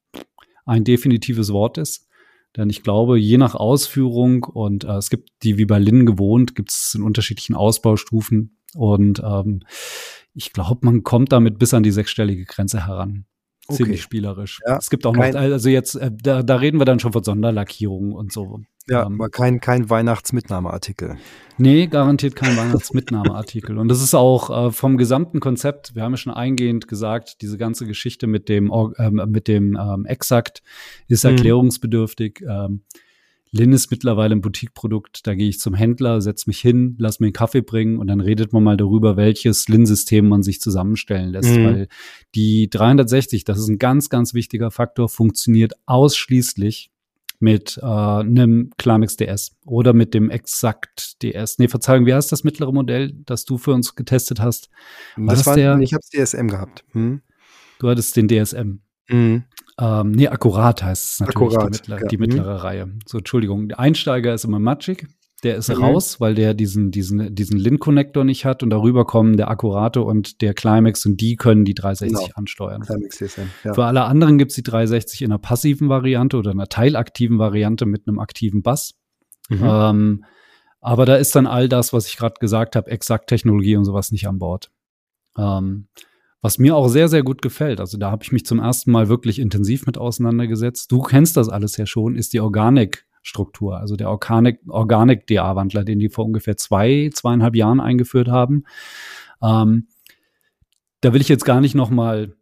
ein definitives Wort ist. Denn ich glaube, je nach Ausführung und äh, es gibt die wie bei Lin gewohnt, gibt es in unterschiedlichen Ausbaustufen und ähm, ich glaube, man kommt damit bis an die sechsstellige Grenze heran. Okay. Ziemlich spielerisch. Ja, es gibt auch noch, also jetzt, äh, da, da reden wir dann schon von Sonderlackierungen und so. Ja, ähm, aber kein, kein Weihnachtsmitnahmeartikel. Nee, garantiert kein Weihnachtsmitnahmeartikel. Und das ist auch äh, vom gesamten Konzept, wir haben ja schon eingehend gesagt, diese ganze Geschichte mit dem, äh, mit dem ähm, Exakt ist mhm. erklärungsbedürftig. Ähm, Lin ist mittlerweile ein Boutique-Produkt. Da gehe ich zum Händler, setze mich hin, lass mir einen Kaffee bringen und dann redet man mal darüber, welches Lin-System man sich zusammenstellen lässt. Mhm. Weil die 360, das ist ein ganz, ganz wichtiger Faktor, funktioniert ausschließlich mit äh, einem Climax DS oder mit dem Exakt DS. Nee, Verzeihung, wie heißt das mittlere Modell, das du für uns getestet hast? War das, das war, der? Ich habe DSM gehabt. Hm? Du hattest den DSM. Mhm. Ähm, nee, akkurat heißt es natürlich, akkurat, die, mittler, ja. die mittlere mhm. Reihe. So, Entschuldigung, der Einsteiger ist immer Magic. Der ist mhm. raus, weil der diesen, diesen, diesen Lin-Connector nicht hat und darüber kommen der Akkurate und der Climax und die können die 360 genau. ansteuern. Climax ja. Für alle anderen gibt es die 360 in einer passiven Variante oder einer teilaktiven Variante mit einem aktiven Bass. Mhm. Ähm, aber da ist dann all das, was ich gerade gesagt habe, Exakt-Technologie und sowas nicht an Bord. Ähm, was mir auch sehr, sehr gut gefällt, also da habe ich mich zum ersten Mal wirklich intensiv mit auseinandergesetzt. Du kennst das alles ja schon, ist die Organic-Struktur, also der Organic-DA-Wandler, den die vor ungefähr zwei, zweieinhalb Jahren eingeführt haben. Ähm, da will ich jetzt gar nicht noch mal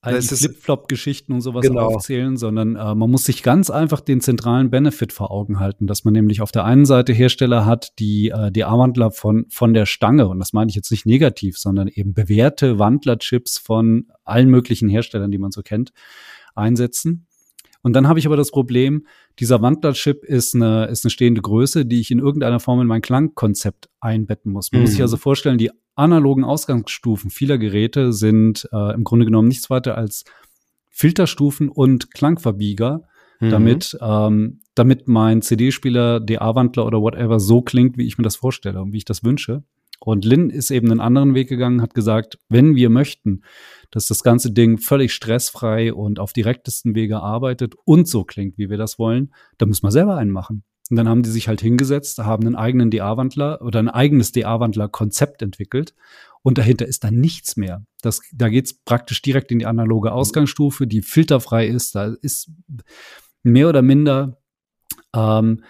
all die Flip-Flop-Geschichten und sowas genau. aufzählen, sondern äh, man muss sich ganz einfach den zentralen Benefit vor Augen halten, dass man nämlich auf der einen Seite Hersteller hat, die äh, die A-Wandler von, von der Stange, und das meine ich jetzt nicht negativ, sondern eben bewährte Wandlerchips von allen möglichen Herstellern, die man so kennt, einsetzen. Und dann habe ich aber das Problem, dieser Wandlerchip ist eine, ist eine stehende Größe, die ich in irgendeiner Form in mein Klangkonzept einbetten muss. Man mhm. muss sich mhm. also vorstellen, die analogen Ausgangsstufen vieler Geräte sind äh, im Grunde genommen nichts weiter als Filterstufen und Klangverbieger, mhm. damit, ähm, damit mein CD-Spieler, DA-Wandler oder whatever so klingt, wie ich mir das vorstelle und wie ich das wünsche. Und Lin ist eben einen anderen Weg gegangen, hat gesagt, wenn wir möchten, dass das ganze Ding völlig stressfrei und auf direktesten Wege arbeitet und so klingt, wie wir das wollen, dann müssen wir selber einen machen. Und dann haben die sich halt hingesetzt, haben einen eigenen DA-Wandler oder ein eigenes DA-Wandler-Konzept entwickelt. Und dahinter ist dann nichts mehr. Das, da geht's praktisch direkt in die analoge Ausgangsstufe, die filterfrei ist. Da ist mehr oder minder ähm,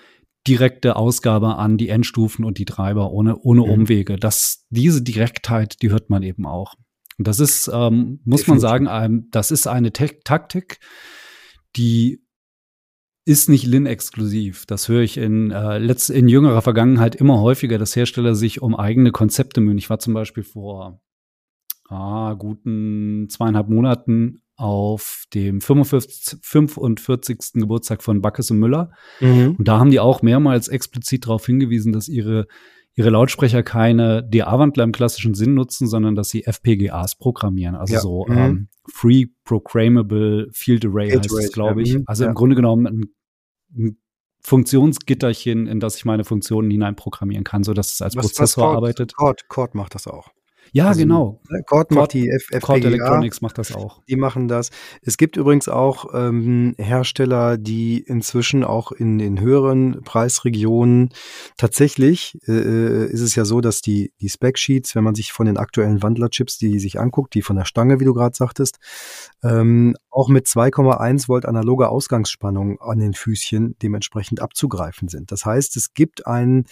direkte Ausgabe an die Endstufen und die Treiber ohne, ohne mhm. Umwege. Das, diese Direktheit, die hört man eben auch. Und das ist, ähm, muss man sagen, ähm, das ist eine Te Taktik, die ist nicht Lin-exklusiv. Das höre ich in, äh, letzt, in jüngerer Vergangenheit immer häufiger, dass Hersteller sich um eigene Konzepte mühen. Ich war zum Beispiel vor ah, guten zweieinhalb Monaten auf dem 45, 45. Geburtstag von Backes und Müller. Mhm. Und da haben die auch mehrmals explizit darauf hingewiesen, dass ihre, ihre Lautsprecher keine DA-Wandler im klassischen Sinn nutzen, sondern dass sie FPGAs programmieren. Also ja. so mhm. ähm, Free Programmable Field Array Field heißt es, glaube ich. Mhm. Also ja. im Grunde genommen ein, ein Funktionsgitterchen, in das ich meine Funktionen hineinprogrammieren kann, sodass es als was, Prozessor was Cord, arbeitet. Cord, Cord macht das auch. Ja, also, genau. Ne, Cord macht die FPGA. Cord Electronics macht das auch. Die machen das. Es gibt übrigens auch ähm, Hersteller, die inzwischen auch in den höheren Preisregionen tatsächlich äh, äh, ist es ja so, dass die, die Spec-Sheets, wenn man sich von den aktuellen Wandlerchips, die sich anguckt, die von der Stange, wie du gerade sagtest, ähm, auch mit 2,1 Volt analoger Ausgangsspannung an den Füßchen dementsprechend abzugreifen sind. Das heißt, es gibt einen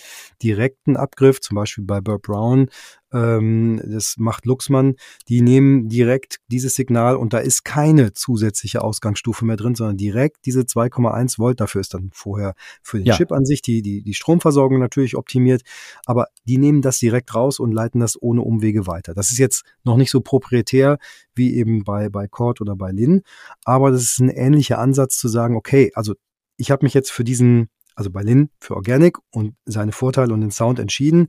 direkten Abgriff, zum Beispiel bei Burr Brown, ähm, das macht Luxmann, die nehmen direkt dieses Signal und da ist keine zusätzliche Ausgangsstufe mehr drin, sondern direkt diese 2,1 Volt. Dafür ist dann vorher für den ja. Chip an sich die, die, die Stromversorgung natürlich optimiert, aber die nehmen das direkt raus und leiten das ohne Umwege weiter. Das ist jetzt noch nicht so proprietär wie eben bei, bei Cord oder bei Lin, aber das ist ein ähnlicher Ansatz zu sagen, okay, also ich habe mich jetzt für diesen also bei Lin für Organic und seine Vorteile und den Sound entschieden.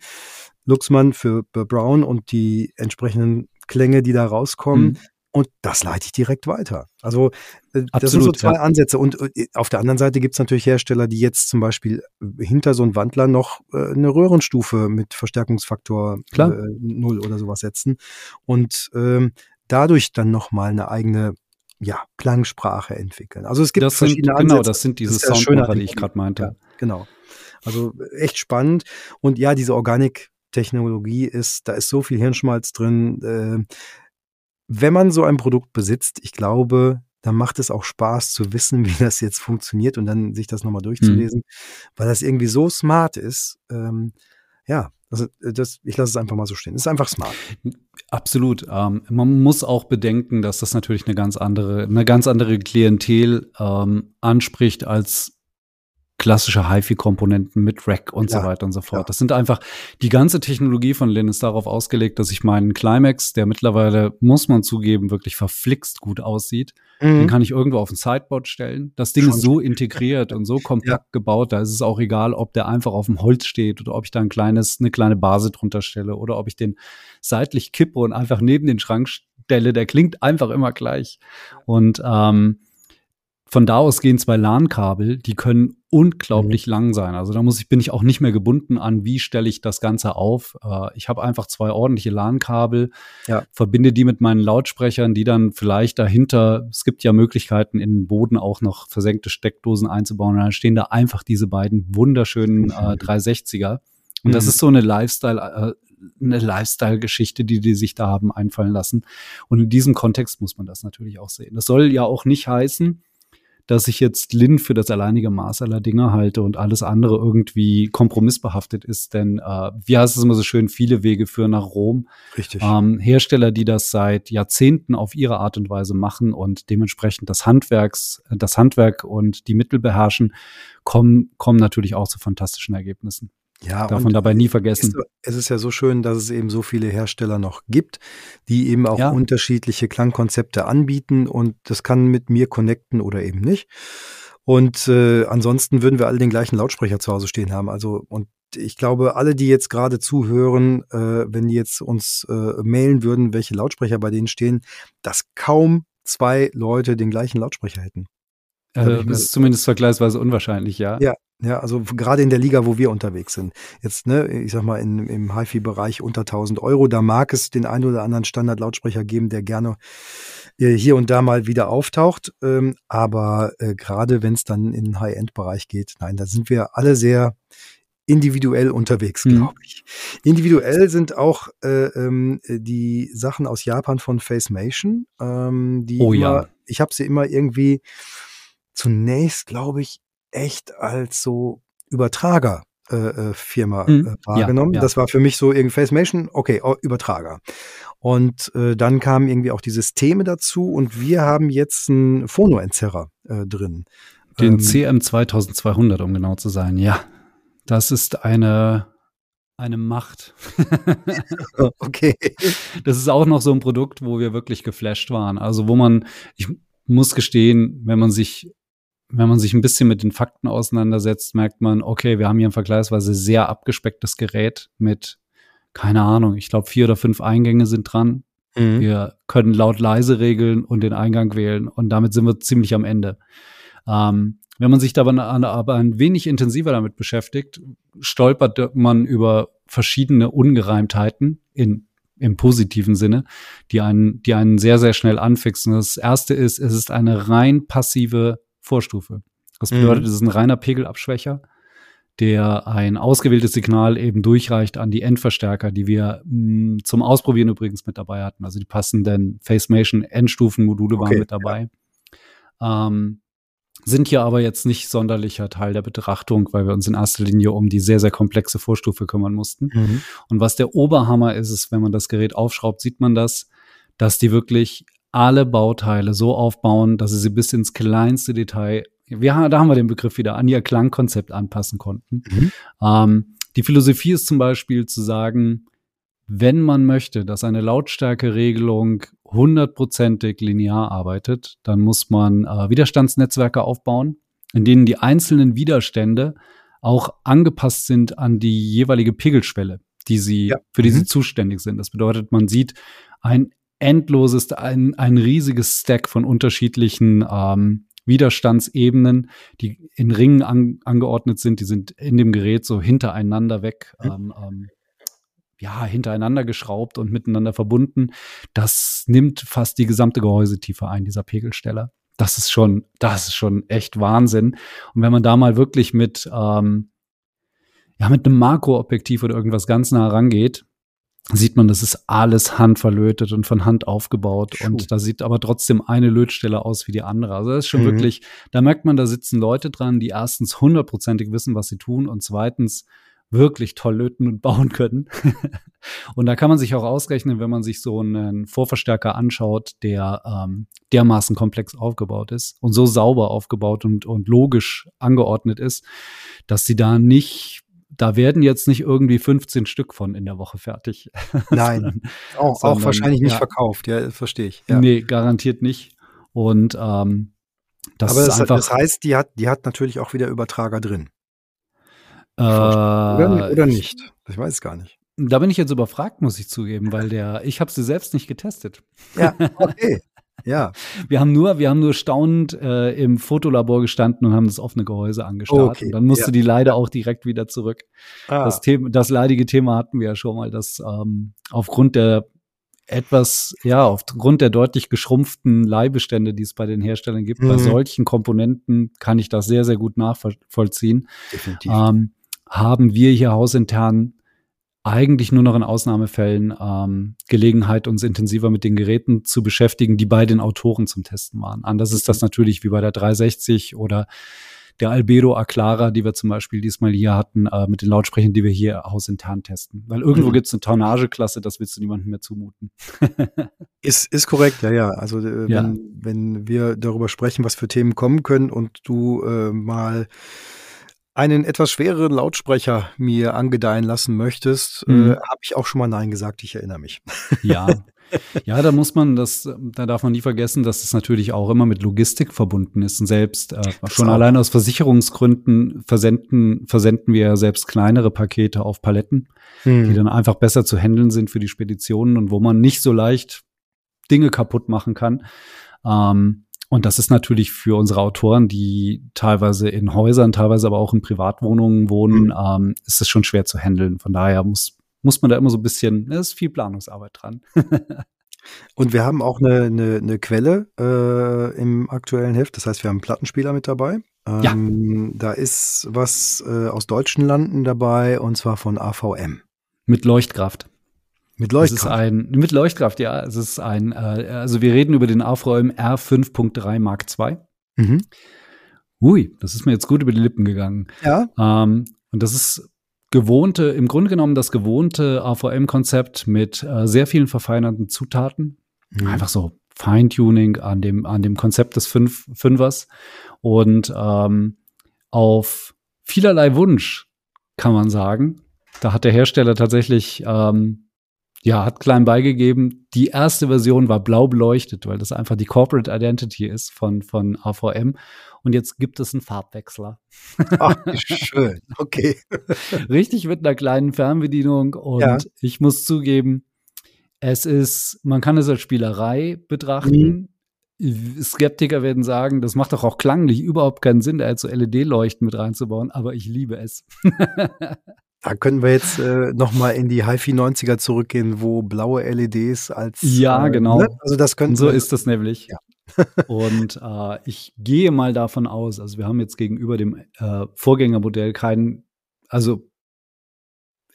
Luxmann für Brown und die entsprechenden Klänge, die da rauskommen. Mhm. Und das leite ich direkt weiter. Also äh, das Absolut, sind so zwei ja. Ansätze. Und äh, auf der anderen Seite gibt es natürlich Hersteller, die jetzt zum Beispiel hinter so einem Wandler noch äh, eine Röhrenstufe mit Verstärkungsfaktor Klar. Äh, 0 oder sowas setzen. Und ähm, dadurch dann nochmal eine eigene ja, Klangsprache entwickeln. Also es gibt das verschiedene sind, Genau, Ansätze. das sind diese das Soundmacher, die ich gerade meinte. Ja, genau. Also echt spannend. Und ja, diese Organik Technologie ist, da ist so viel Hirnschmalz drin. Äh, wenn man so ein Produkt besitzt, ich glaube, dann macht es auch Spaß zu wissen, wie das jetzt funktioniert und dann sich das nochmal durchzulesen, mhm. weil das irgendwie so smart ist. Ähm, ja, also das, ich lasse es einfach mal so stehen. Ist einfach smart. Absolut. Ähm, man muss auch bedenken, dass das natürlich eine ganz andere, eine ganz andere Klientel ähm, anspricht als klassische HiFi-Komponenten mit Rack und ja, so weiter und so fort. Ja. Das sind einfach die ganze Technologie von Lin ist darauf ausgelegt, dass ich meinen Climax, der mittlerweile, muss man zugeben, wirklich verflixt gut aussieht, mhm. den kann ich irgendwo auf ein Sideboard stellen. Das Ding Schon. ist so integriert und so kompakt ja. gebaut, da ist es auch egal, ob der einfach auf dem Holz steht oder ob ich da ein kleines, eine kleine Base drunter stelle oder ob ich den seitlich kippe und einfach neben den Schrank stelle. Der klingt einfach immer gleich. Und ähm, von da aus gehen zwei LAN-Kabel, die können unglaublich mhm. lang sein. Also da muss ich, bin ich auch nicht mehr gebunden an, wie stelle ich das Ganze auf. Äh, ich habe einfach zwei ordentliche LAN-Kabel, ja. verbinde die mit meinen Lautsprechern, die dann vielleicht dahinter, es gibt ja Möglichkeiten, in den Boden auch noch versenkte Steckdosen einzubauen. Und dann stehen da einfach diese beiden wunderschönen äh, 360er. Und mhm. das ist so eine Lifestyle, äh, eine Lifestyle-Geschichte, die die sich da haben einfallen lassen. Und in diesem Kontext muss man das natürlich auch sehen. Das soll ja auch nicht heißen, dass ich jetzt Lin für das alleinige Maß aller Dinge halte und alles andere irgendwie kompromissbehaftet ist. Denn äh, wie heißt es immer so schön, viele Wege führen nach Rom. Richtig. Ähm, Hersteller, die das seit Jahrzehnten auf ihre Art und Weise machen und dementsprechend das Handwerks, das Handwerk und die Mittel beherrschen, kommen, kommen natürlich auch zu fantastischen Ergebnissen. Ja, Darf man dabei nie vergessen. Es ist ja so schön, dass es eben so viele Hersteller noch gibt, die eben auch ja. unterschiedliche Klangkonzepte anbieten und das kann mit mir connecten oder eben nicht. Und äh, ansonsten würden wir alle den gleichen Lautsprecher zu Hause stehen haben. Also und ich glaube, alle, die jetzt gerade zuhören, äh, wenn die jetzt uns äh, mailen würden, welche Lautsprecher bei denen stehen, dass kaum zwei Leute den gleichen Lautsprecher hätten. Also, das ist zumindest vergleichsweise unwahrscheinlich, ja. Ja, ja, also gerade in der Liga, wo wir unterwegs sind. Jetzt, ne, ich sag mal, in, im HiFi-Bereich unter 1000 Euro, da mag es den einen oder anderen Standardlautsprecher geben, der gerne äh, hier und da mal wieder auftaucht. Ähm, aber äh, gerade wenn es dann in den High-End-Bereich geht, nein, da sind wir alle sehr individuell unterwegs, mhm. glaube ich. Individuell sind auch äh, ähm, die Sachen aus Japan von Facemation, ähm, die oh, immer, ja. ich habe sie immer irgendwie zunächst, glaube ich, echt als so Übertrager äh, äh Firma mhm. äh, wahrgenommen. Ja, ja. Das war für mich so irgendwie Facemation, okay, Übertrager. Und äh, dann kamen irgendwie auch die Systeme dazu und wir haben jetzt einen Phonoentzerrer äh, drin. Den ähm, CM 2200, um genau zu sein, ja. Das ist eine eine Macht. okay. Das ist auch noch so ein Produkt, wo wir wirklich geflasht waren. Also wo man, ich muss gestehen, wenn man sich wenn man sich ein bisschen mit den Fakten auseinandersetzt, merkt man, okay, wir haben hier ein vergleichsweise sehr abgespecktes Gerät mit, keine Ahnung, ich glaube vier oder fünf Eingänge sind dran. Mhm. Wir können laut leise regeln und den Eingang wählen und damit sind wir ziemlich am Ende. Ähm, wenn man sich da aber ein wenig intensiver damit beschäftigt, stolpert man über verschiedene Ungereimtheiten in im positiven Sinne, die einen, die einen sehr, sehr schnell anfixen. Das erste ist, es ist eine rein passive Vorstufe. Das bedeutet, mhm. es ist ein reiner Pegelabschwächer, der ein ausgewähltes Signal eben durchreicht an die Endverstärker, die wir mh, mm, zum Ausprobieren übrigens mit dabei hatten. Also die passenden Facemation Endstufenmodule waren okay, mit dabei. Ja. Ähm, sind hier aber jetzt nicht sonderlicher Teil der Betrachtung, weil wir uns in erster Linie um die sehr, sehr komplexe Vorstufe kümmern mussten. Mhm. Und was der Oberhammer ist, ist, wenn man das Gerät aufschraubt, sieht man das, dass die wirklich alle Bauteile so aufbauen, dass sie sie bis ins kleinste Detail, wir, da haben wir den Begriff wieder, an ihr Klangkonzept anpassen konnten. Mhm. Ähm, die Philosophie ist zum Beispiel zu sagen, wenn man möchte, dass eine Lautstärkeregelung hundertprozentig linear arbeitet, dann muss man äh, Widerstandsnetzwerke aufbauen, in denen die einzelnen Widerstände auch angepasst sind an die jeweilige Pegelschwelle, die sie, ja. für die mhm. sie zuständig sind. Das bedeutet, man sieht ein endloses, ein, ein riesiges Stack von unterschiedlichen ähm, Widerstandsebenen, die in Ringen an, angeordnet sind. Die sind in dem Gerät so hintereinander weg, ähm, ähm, ja, hintereinander geschraubt und miteinander verbunden. Das nimmt fast die gesamte Gehäusetiefe ein, dieser Pegelsteller. Das ist schon, das ist schon echt Wahnsinn. Und wenn man da mal wirklich mit, ähm, ja, mit einem Makroobjektiv oder irgendwas ganz nah rangeht, sieht man, das ist alles handverlötet und von Hand aufgebaut. Schuh. Und da sieht aber trotzdem eine Lötstelle aus wie die andere. Also das ist schon mhm. wirklich, da merkt man, da sitzen Leute dran, die erstens hundertprozentig wissen, was sie tun und zweitens wirklich toll löten und bauen können. und da kann man sich auch ausrechnen, wenn man sich so einen Vorverstärker anschaut, der ähm, dermaßen komplex aufgebaut ist und so sauber aufgebaut und, und logisch angeordnet ist, dass sie da nicht da werden jetzt nicht irgendwie 15 Stück von in der Woche fertig. Nein, sondern, auch, sondern, auch, wahrscheinlich nicht ja, verkauft, ja, verstehe ich. Ja. Nee, garantiert nicht. Und ähm, das Aber das, einfach, das heißt, die hat, die hat natürlich auch wieder Übertrager drin. Äh, oder, oder nicht? Ich weiß es gar nicht. Da bin ich jetzt überfragt, muss ich zugeben, weil der, ich habe sie selbst nicht getestet. Ja, okay. Ja. Wir haben nur, wir haben nur staunend äh, im Fotolabor gestanden und haben das offene Gehäuse angestarrt. Okay. Und dann musste ja. die leider auch direkt wieder zurück. Ah. Das, Thema, das leidige Thema hatten wir ja schon mal, dass ähm, aufgrund der etwas, ja, aufgrund der deutlich geschrumpften Leihbestände, die es bei den Herstellern gibt, mhm. bei solchen Komponenten kann ich das sehr, sehr gut nachvollziehen. Definitiv. Ähm, haben wir hier hausintern eigentlich nur noch in Ausnahmefällen ähm, Gelegenheit, uns intensiver mit den Geräten zu beschäftigen, die bei den Autoren zum Testen waren. Anders ist das natürlich wie bei der 360 oder der Albedo Aclara, die wir zum Beispiel diesmal hier hatten, äh, mit den Lautsprechern, die wir hier hausintern testen. Weil irgendwo mhm. gibt es eine Taunageklasse, das willst du niemandem mehr zumuten. ist, ist korrekt, ja, ja. Also äh, ja. Wenn, wenn wir darüber sprechen, was für Themen kommen können und du äh, mal einen etwas schwereren Lautsprecher mir angedeihen lassen möchtest, äh, mhm. äh, habe ich auch schon mal Nein gesagt, ich erinnere mich. Ja. Ja, da muss man das, da darf man nie vergessen, dass es natürlich auch immer mit Logistik verbunden ist. Und selbst äh, schon allein aus Versicherungsgründen versenden, versenden wir selbst kleinere Pakete auf Paletten, mhm. die dann einfach besser zu handeln sind für die Speditionen und wo man nicht so leicht Dinge kaputt machen kann. Ähm, und das ist natürlich für unsere Autoren, die teilweise in Häusern, teilweise aber auch in Privatwohnungen wohnen, mhm. ähm, ist es schon schwer zu handeln. Von daher muss, muss man da immer so ein bisschen, es ist viel Planungsarbeit dran. Und wir haben auch eine, eine, eine Quelle äh, im aktuellen Heft. Das heißt, wir haben einen Plattenspieler mit dabei. Ähm, ja. Da ist was äh, aus deutschen Landen dabei und zwar von AVM. Mit Leuchtkraft. Mit Leuchtkraft. Es ist ein, mit Leuchtkraft, ja. Es ist ein, äh, also wir reden über den Aufräumen R5.3 Mark II. Mhm. Ui, das ist mir jetzt gut über die Lippen gegangen. Ja. Ähm, und das ist gewohnte, im Grunde genommen das gewohnte AVM-Konzept mit äh, sehr vielen verfeinerten Zutaten. Mhm. Einfach so Feintuning an dem, an dem Konzept des Fünf, Fünfers. Und ähm, auf vielerlei Wunsch, kann man sagen. Da hat der Hersteller tatsächlich ähm, ja, hat klein beigegeben. Die erste Version war blau beleuchtet, weil das einfach die Corporate Identity ist von, von AVM. Und jetzt gibt es einen Farbwechsler. Ach, schön. Okay. Richtig mit einer kleinen Fernbedienung. Und ja. ich muss zugeben, es ist, man kann es als Spielerei betrachten. Mhm. Skeptiker werden sagen, das macht doch auch klanglich überhaupt keinen Sinn, da jetzt so LED-Leuchten mit reinzubauen, aber ich liebe es. Da können wir jetzt äh, nochmal in die HiFi 90er zurückgehen, wo blaue LEDs als. Ja, äh, genau. Ne? Also das könnten so ist das nämlich. Ja. und äh, ich gehe mal davon aus, also wir haben jetzt gegenüber dem äh, Vorgängermodell keinen, also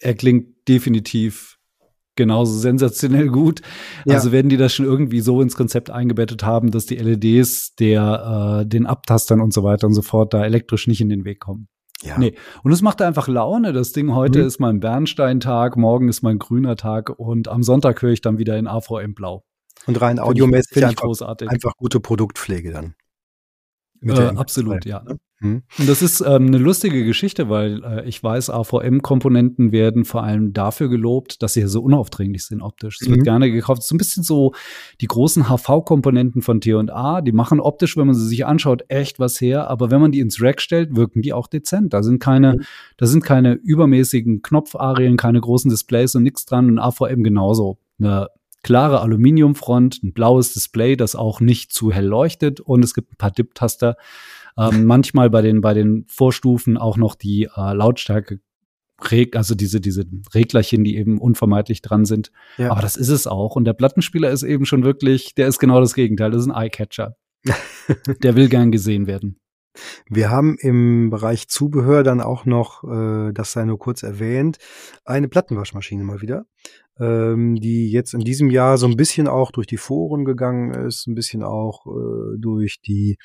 er klingt definitiv genauso sensationell gut. Ja. Also werden die das schon irgendwie so ins Konzept eingebettet haben, dass die LEDs der äh, den Abtastern und so weiter und so fort da elektrisch nicht in den Weg kommen. Ja. Nee. Und es macht einfach Laune. Das Ding heute mhm. ist mein Bernsteintag, morgen ist mein grüner Tag und am Sonntag höre ich dann wieder in AVM Blau. Und rein audiomäßig einfach, großartig. einfach gute Produktpflege dann. Äh, absolut, ja. Ne? Mhm. Und das ist ähm, eine lustige Geschichte, weil äh, ich weiß, AVM-Komponenten werden vor allem dafür gelobt, dass sie so unaufdringlich sind optisch. Es mhm. wird gerne gekauft. So ein bisschen so die großen HV-Komponenten von T&A, die machen optisch, wenn man sie sich anschaut, echt was her. Aber wenn man die ins Rack stellt, wirken die auch dezent. Da sind keine, mhm. da sind keine übermäßigen Knopfarien, keine großen Displays und nichts dran. Und AVM genauso. Eine klare Aluminiumfront, ein blaues Display, das auch nicht zu hell leuchtet und es gibt ein paar Dip-Taster. Ähm, manchmal bei den, bei den Vorstufen auch noch die äh, Lautstärke also diese, diese Reglerchen, die eben unvermeidlich dran sind. Ja. Aber das ist es auch. Und der Plattenspieler ist eben schon wirklich, der ist genau das Gegenteil. Das ist ein Eyecatcher. der will gern gesehen werden. Wir haben im Bereich Zubehör dann auch noch, äh, das sei nur kurz erwähnt, eine Plattenwaschmaschine mal wieder. ähm, die jetzt in diesem Jahr so ein bisschen auch durch die Foren gegangen ist, ein bisschen auch äh, durch die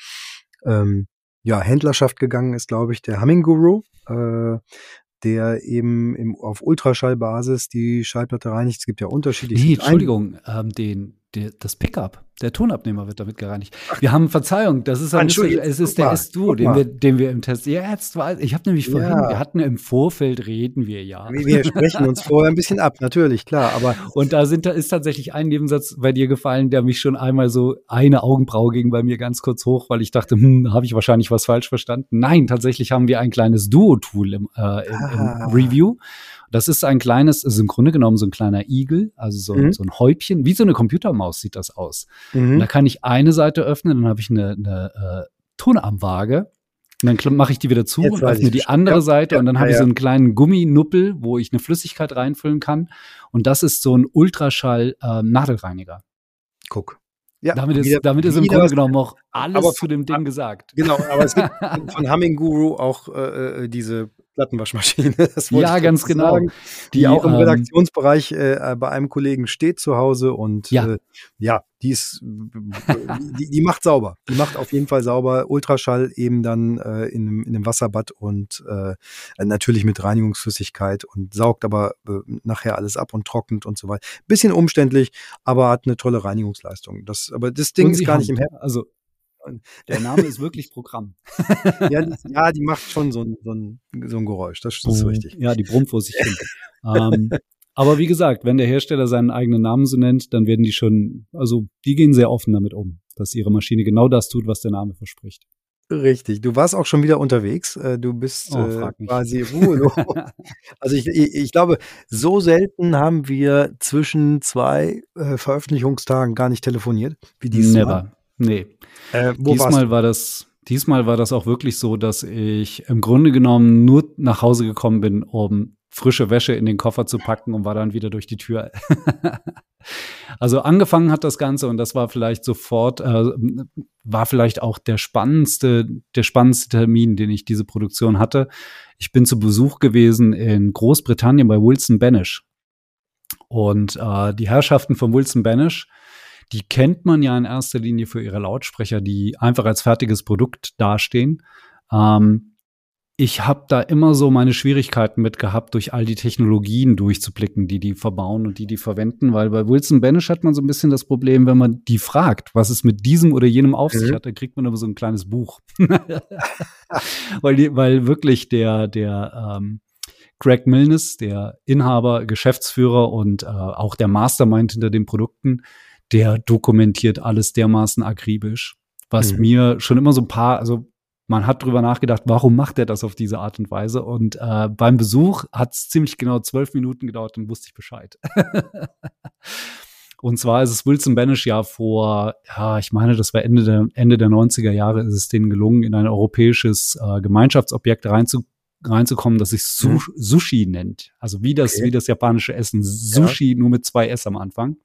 ähm, ja, Händlerschaft gegangen ist, glaube ich, der Humming Guru. Äh, der eben im, auf Ultraschallbasis die Schallplatte reinigt. Es gibt ja unterschiedliche. Nee, Entschuldigung, ähm, den, der, das Pickup, der Tonabnehmer wird damit gereinigt. Wir haben Verzeihung, das ist ein bisschen, es ist der S2, den wir, den wir im Test. Ja, jetzt war, ich habe nämlich vorhin, ja. wir hatten im Vorfeld reden wir ja. Wir sprechen uns vorher ein bisschen ab, natürlich, klar, aber. Und da sind, da ist tatsächlich ein Nebensatz bei dir gefallen, der mich schon einmal so eine Augenbraue ging bei mir ganz kurz hoch, weil ich dachte, hm, habe ich wahrscheinlich was falsch verstanden. Nein, tatsächlich haben wir ein kleines Duo-Tool im, äh, im, im ah. Review. Das ist ein kleines, ist im Grunde genommen so ein kleiner Igel, also so, mhm. so ein Häubchen, wie so eine Computermaus sieht das aus. Mhm. da kann ich eine Seite öffnen, dann habe ich eine, eine äh, Tonarmwaage. Und dann mache ich die wieder zu Jetzt und öffne die andere ja, Seite ja, und dann ja, habe ich so einen kleinen Gumminuppel, wo ich eine Flüssigkeit reinfüllen kann. Und das ist so ein Ultraschall-Nadelreiniger. Ähm, Guck. Ja, damit ist, damit ist im Grunde genommen auch alles zu dem Ding gesagt. Genau, aber es gibt von Humming Guru auch äh, äh diese Plattenwaschmaschine. ja, ganz genau. Sagen, die, die, auch im ähm, Redaktionsbereich äh, bei einem Kollegen steht zu Hause und ja, äh, ja die ist, die, die macht sauber. Die macht auf jeden Fall sauber. Ultraschall eben dann äh, in, in einem Wasserbad und äh, natürlich mit Reinigungsflüssigkeit und saugt aber äh, nachher alles ab und trocknet und so weiter. Bisschen umständlich, aber hat eine tolle Reinigungsleistung. Das, aber das Ding ist gar haben, nicht im Her Also der Name ist wirklich Programm. ja, die, ja, die macht schon so ein, so ein, so ein Geräusch, das, das ist richtig. Ja, die brummt vor sich hin. ähm, aber wie gesagt, wenn der Hersteller seinen eigenen Namen so nennt, dann werden die schon, also die gehen sehr offen damit um, dass ihre Maschine genau das tut, was der Name verspricht. Richtig, du warst auch schon wieder unterwegs. Äh, du bist oh, äh, quasi ruhelos. also ich, ich, ich, glaube, so selten haben wir zwischen zwei äh, Veröffentlichungstagen gar nicht telefoniert wie dieses Never. Mal. Nee. Äh, diesmal war das, diesmal war das auch wirklich so, dass ich im Grunde genommen nur nach Hause gekommen bin, um frische Wäsche in den Koffer zu packen und war dann wieder durch die Tür. also angefangen hat das Ganze und das war vielleicht sofort, äh, war vielleicht auch der spannendste, der spannendste Termin, den ich diese Produktion hatte. Ich bin zu Besuch gewesen in Großbritannien bei Wilson Banish. Und äh, die Herrschaften von Wilson Banish die kennt man ja in erster Linie für ihre Lautsprecher, die einfach als fertiges Produkt dastehen. Ähm, ich habe da immer so meine Schwierigkeiten mit gehabt, durch all die Technologien durchzublicken, die die verbauen und die die verwenden, weil bei Wilson Banish hat man so ein bisschen das Problem, wenn man die fragt, was es mit diesem oder jenem auf sich mhm. hat, dann kriegt man aber so ein kleines Buch. weil, die, weil wirklich der, der ähm, Greg Milnes, der Inhaber, Geschäftsführer und äh, auch der Mastermind hinter den Produkten, der dokumentiert alles dermaßen akribisch, was mhm. mir schon immer so ein paar, also man hat drüber nachgedacht, warum macht er das auf diese Art und Weise? Und äh, beim Besuch hat es ziemlich genau zwölf Minuten gedauert und wusste ich Bescheid. und zwar ist es Wilson Banish ja vor, ja, ich meine, das war Ende der, Ende der 90er Jahre, ist es denen gelungen, in ein europäisches äh, Gemeinschaftsobjekt reinzu, reinzukommen, das sich mhm. Sushi nennt. Also wie das, okay. wie das japanische Essen. Sushi ja. nur mit zwei S am Anfang.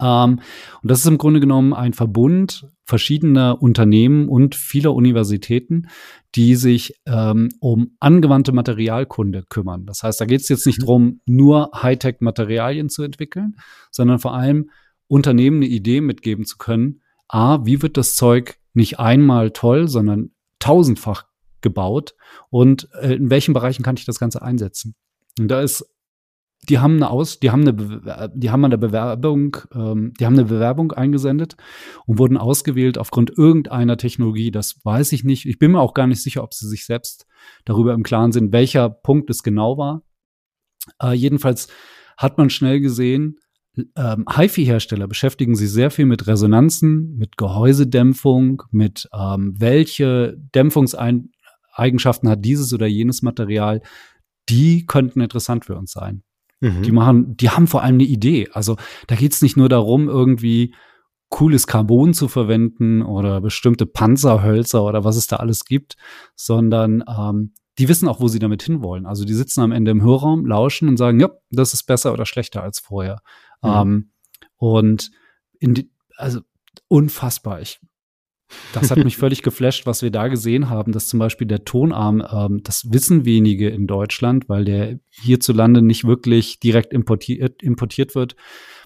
Ähm, und das ist im Grunde genommen ein Verbund verschiedener Unternehmen und vieler Universitäten, die sich ähm, um angewandte Materialkunde kümmern. Das heißt, da geht es jetzt nicht mhm. darum, nur Hightech-Materialien zu entwickeln, sondern vor allem Unternehmen eine Idee mitgeben zu können. A, wie wird das Zeug nicht einmal toll, sondern tausendfach gebaut und äh, in welchen Bereichen kann ich das Ganze einsetzen? Und da ist die haben eine Aus, die haben eine, die haben eine Bewerbung, ähm, die haben eine Bewerbung eingesendet und wurden ausgewählt aufgrund irgendeiner Technologie. Das weiß ich nicht. Ich bin mir auch gar nicht sicher, ob sie sich selbst darüber im Klaren sind, welcher Punkt es genau war. Äh, jedenfalls hat man schnell gesehen, ähm, HiFi-Hersteller beschäftigen sich sehr viel mit Resonanzen, mit Gehäusedämpfung, mit ähm, welche Dämpfungseigenschaften hat dieses oder jenes Material. Die könnten interessant für uns sein. Mhm. Die machen, die haben vor allem eine Idee. Also da geht's nicht nur darum, irgendwie cooles Carbon zu verwenden oder bestimmte Panzerhölzer oder was es da alles gibt, sondern ähm, die wissen auch, wo sie damit hinwollen. Also die sitzen am Ende im Hörraum, lauschen und sagen, ja, das ist besser oder schlechter als vorher. Mhm. Ähm, und in die, also unfassbar. Ich das hat mich völlig geflasht, was wir da gesehen haben, dass zum Beispiel der Tonarm, ähm, das wissen wenige in Deutschland, weil der hierzulande nicht wirklich direkt importiert, importiert wird.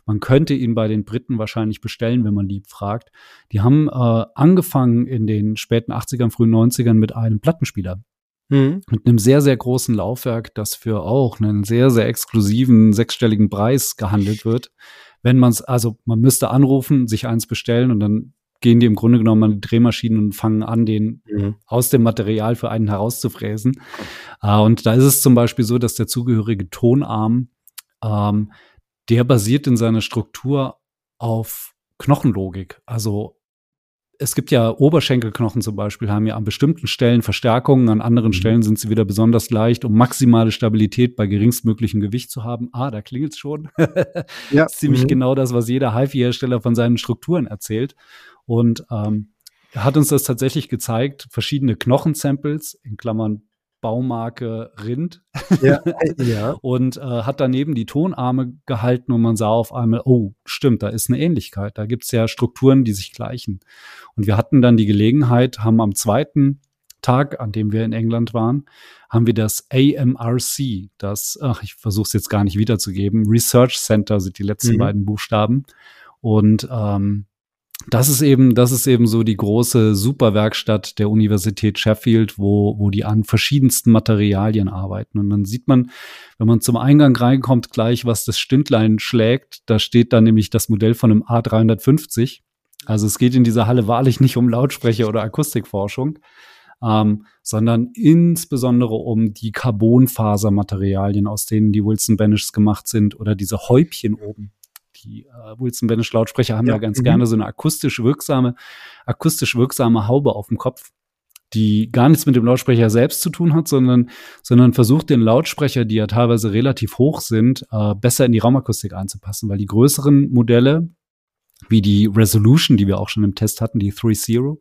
Man könnte ihn bei den Briten wahrscheinlich bestellen, wenn man lieb fragt. Die haben äh, angefangen in den späten 80ern, frühen 90ern mit einem Plattenspieler. Mhm. Mit einem sehr, sehr großen Laufwerk, das für auch einen sehr, sehr exklusiven sechsstelligen Preis gehandelt wird. Wenn man es, also man müsste anrufen, sich eins bestellen und dann gehen die im Grunde genommen an die Drehmaschinen und fangen an, den mhm. aus dem Material für einen herauszufräsen. Äh, und da ist es zum Beispiel so, dass der zugehörige Tonarm, ähm, der basiert in seiner Struktur auf Knochenlogik. Also es gibt ja Oberschenkelknochen zum Beispiel, haben ja an bestimmten Stellen Verstärkungen, an anderen mhm. Stellen sind sie wieder besonders leicht, um maximale Stabilität bei geringstmöglichem Gewicht zu haben. Ah, da klingelt's schon. ja. ziemlich mhm. genau das, was jeder HiFi-Hersteller von seinen Strukturen erzählt. Und ähm, er hat uns das tatsächlich gezeigt, verschiedene Knochensamples, in Klammern Baumarke Rind. Ja, ja. und äh, hat daneben die Tonarme gehalten und man sah auf einmal, oh, stimmt, da ist eine Ähnlichkeit. Da gibt es ja Strukturen, die sich gleichen. Und wir hatten dann die Gelegenheit, haben am zweiten Tag, an dem wir in England waren, haben wir das AMRC, das, ach, ich versuche es jetzt gar nicht wiederzugeben, Research Center sind die letzten mhm. beiden Buchstaben. Und ähm, das ist eben, das ist eben so die große Superwerkstatt der Universität Sheffield, wo, wo die an verschiedensten Materialien arbeiten. Und dann sieht man, wenn man zum Eingang reinkommt, gleich, was das Stündlein schlägt. Da steht dann nämlich das Modell von einem A350. Also es geht in dieser Halle wahrlich nicht um Lautsprecher oder Akustikforschung, ähm, sondern insbesondere um die Carbonfasermaterialien, aus denen die Wilson Banishs gemacht sind oder diese Häubchen oben die äh, Wilson Banish Lautsprecher haben ja, ja ganz mhm. gerne so eine akustisch wirksame, akustisch wirksame Haube auf dem Kopf, die gar nichts mit dem Lautsprecher selbst zu tun hat, sondern, sondern versucht den Lautsprecher, die ja teilweise relativ hoch sind, äh, besser in die Raumakustik einzupassen, weil die größeren Modelle, wie die Resolution, die wir auch schon im Test hatten, die 3.0,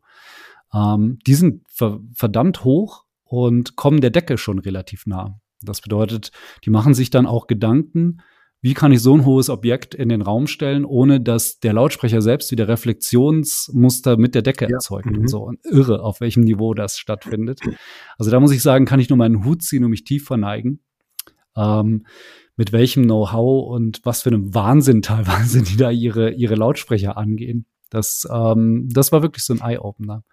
ähm, die sind ver verdammt hoch und kommen der Decke schon relativ nah. Das bedeutet, die machen sich dann auch Gedanken, wie kann ich so ein hohes Objekt in den Raum stellen, ohne dass der Lautsprecher selbst wieder Reflexionsmuster mit der Decke ja. erzeugt mhm. und so. Und irre, auf welchem Niveau das stattfindet. Also da muss ich sagen, kann ich nur meinen Hut ziehen und mich tief verneigen. Ähm, mit welchem Know-how und was für einem Wahnsinn teilweise die da ihre, ihre Lautsprecher angehen. Das, ähm, das war wirklich so ein Eye-Opener.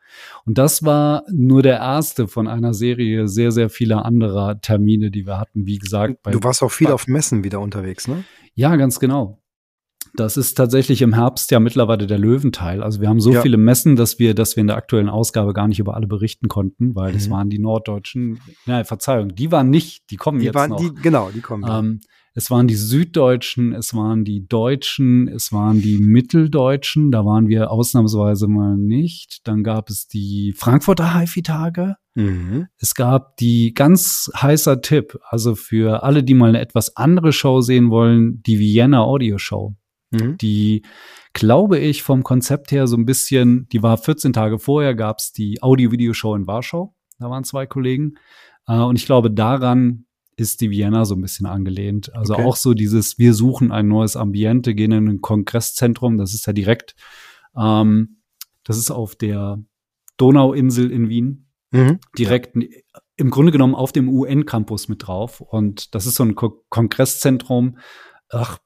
Und das war nur der erste von einer Serie sehr, sehr vieler anderer Termine, die wir hatten. Wie gesagt, du warst auch viel auf Messen wieder unterwegs, ne? Ja, ganz genau. Das ist tatsächlich im Herbst ja mittlerweile der Löwenteil. Also wir haben so ja. viele Messen, dass wir, dass wir in der aktuellen Ausgabe gar nicht über alle berichten konnten, weil mhm. das waren die Norddeutschen. Nein, Verzeihung, die waren nicht, die kommen die jetzt waren noch. Die, genau, die kommen. Ähm, es waren die Süddeutschen, es waren die Deutschen, es waren die Mitteldeutschen, da waren wir ausnahmsweise mal nicht. Dann gab es die Frankfurter HIFI-Tage. Mhm. Es gab die ganz heißer Tipp, also für alle, die mal eine etwas andere Show sehen wollen, die Vienna Audio Show. Mhm. Die, glaube ich, vom Konzept her so ein bisschen, die war 14 Tage vorher, gab es die Audio-Video-Show in Warschau. Da waren zwei Kollegen. Äh, und ich glaube, daran ist die Vienna so ein bisschen angelehnt. Also okay. auch so dieses, wir suchen ein neues Ambiente, gehen in ein Kongresszentrum, das ist ja direkt, ähm, das ist auf der Donauinsel in Wien, mhm. direkt im Grunde genommen auf dem UN-Campus mit drauf. Und das ist so ein Ko Kongresszentrum. Ach,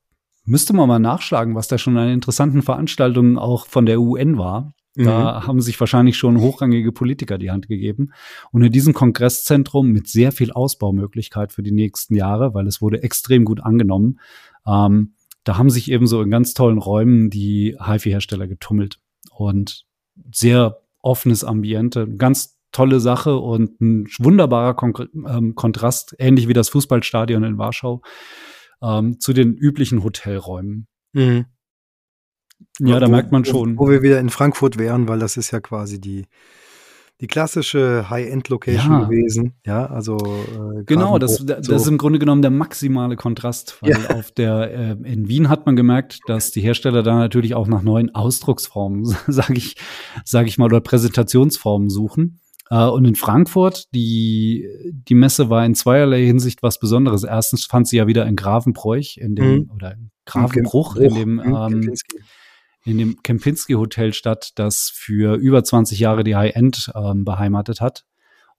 müsste man mal nachschlagen, was da schon an interessanten Veranstaltungen auch von der UN war. Da mhm. haben sich wahrscheinlich schon hochrangige Politiker die Hand gegeben. Und in diesem Kongresszentrum mit sehr viel Ausbaumöglichkeit für die nächsten Jahre, weil es wurde extrem gut angenommen, ähm, da haben sich eben so in ganz tollen Räumen die HiFi-Hersteller getummelt. Und sehr offenes Ambiente, ganz tolle Sache und ein wunderbarer Kon ähm, Kontrast, ähnlich wie das Fußballstadion in Warschau, ähm, zu den üblichen Hotelräumen. Mhm. Ja, da wo, merkt man schon. Wo wir wieder in Frankfurt wären, weil das ist ja quasi die, die klassische High-End-Location ja. gewesen. Ja, also äh, genau, das, so. das ist im Grunde genommen der maximale Kontrast, weil ja. auf der äh, in Wien hat man gemerkt, dass die Hersteller da natürlich auch nach neuen Ausdrucksformen, sage ich, sage ich mal, oder Präsentationsformen suchen. Uh, und in Frankfurt, die, die Messe war in zweierlei Hinsicht was Besonderes. Erstens fand sie ja wieder in Grafenbräuch in dem, mhm. oder in Grafenbruch, in dem, mhm, ähm, in dem Kempinski Hotel statt, das für über 20 Jahre die High-End ähm, beheimatet hat.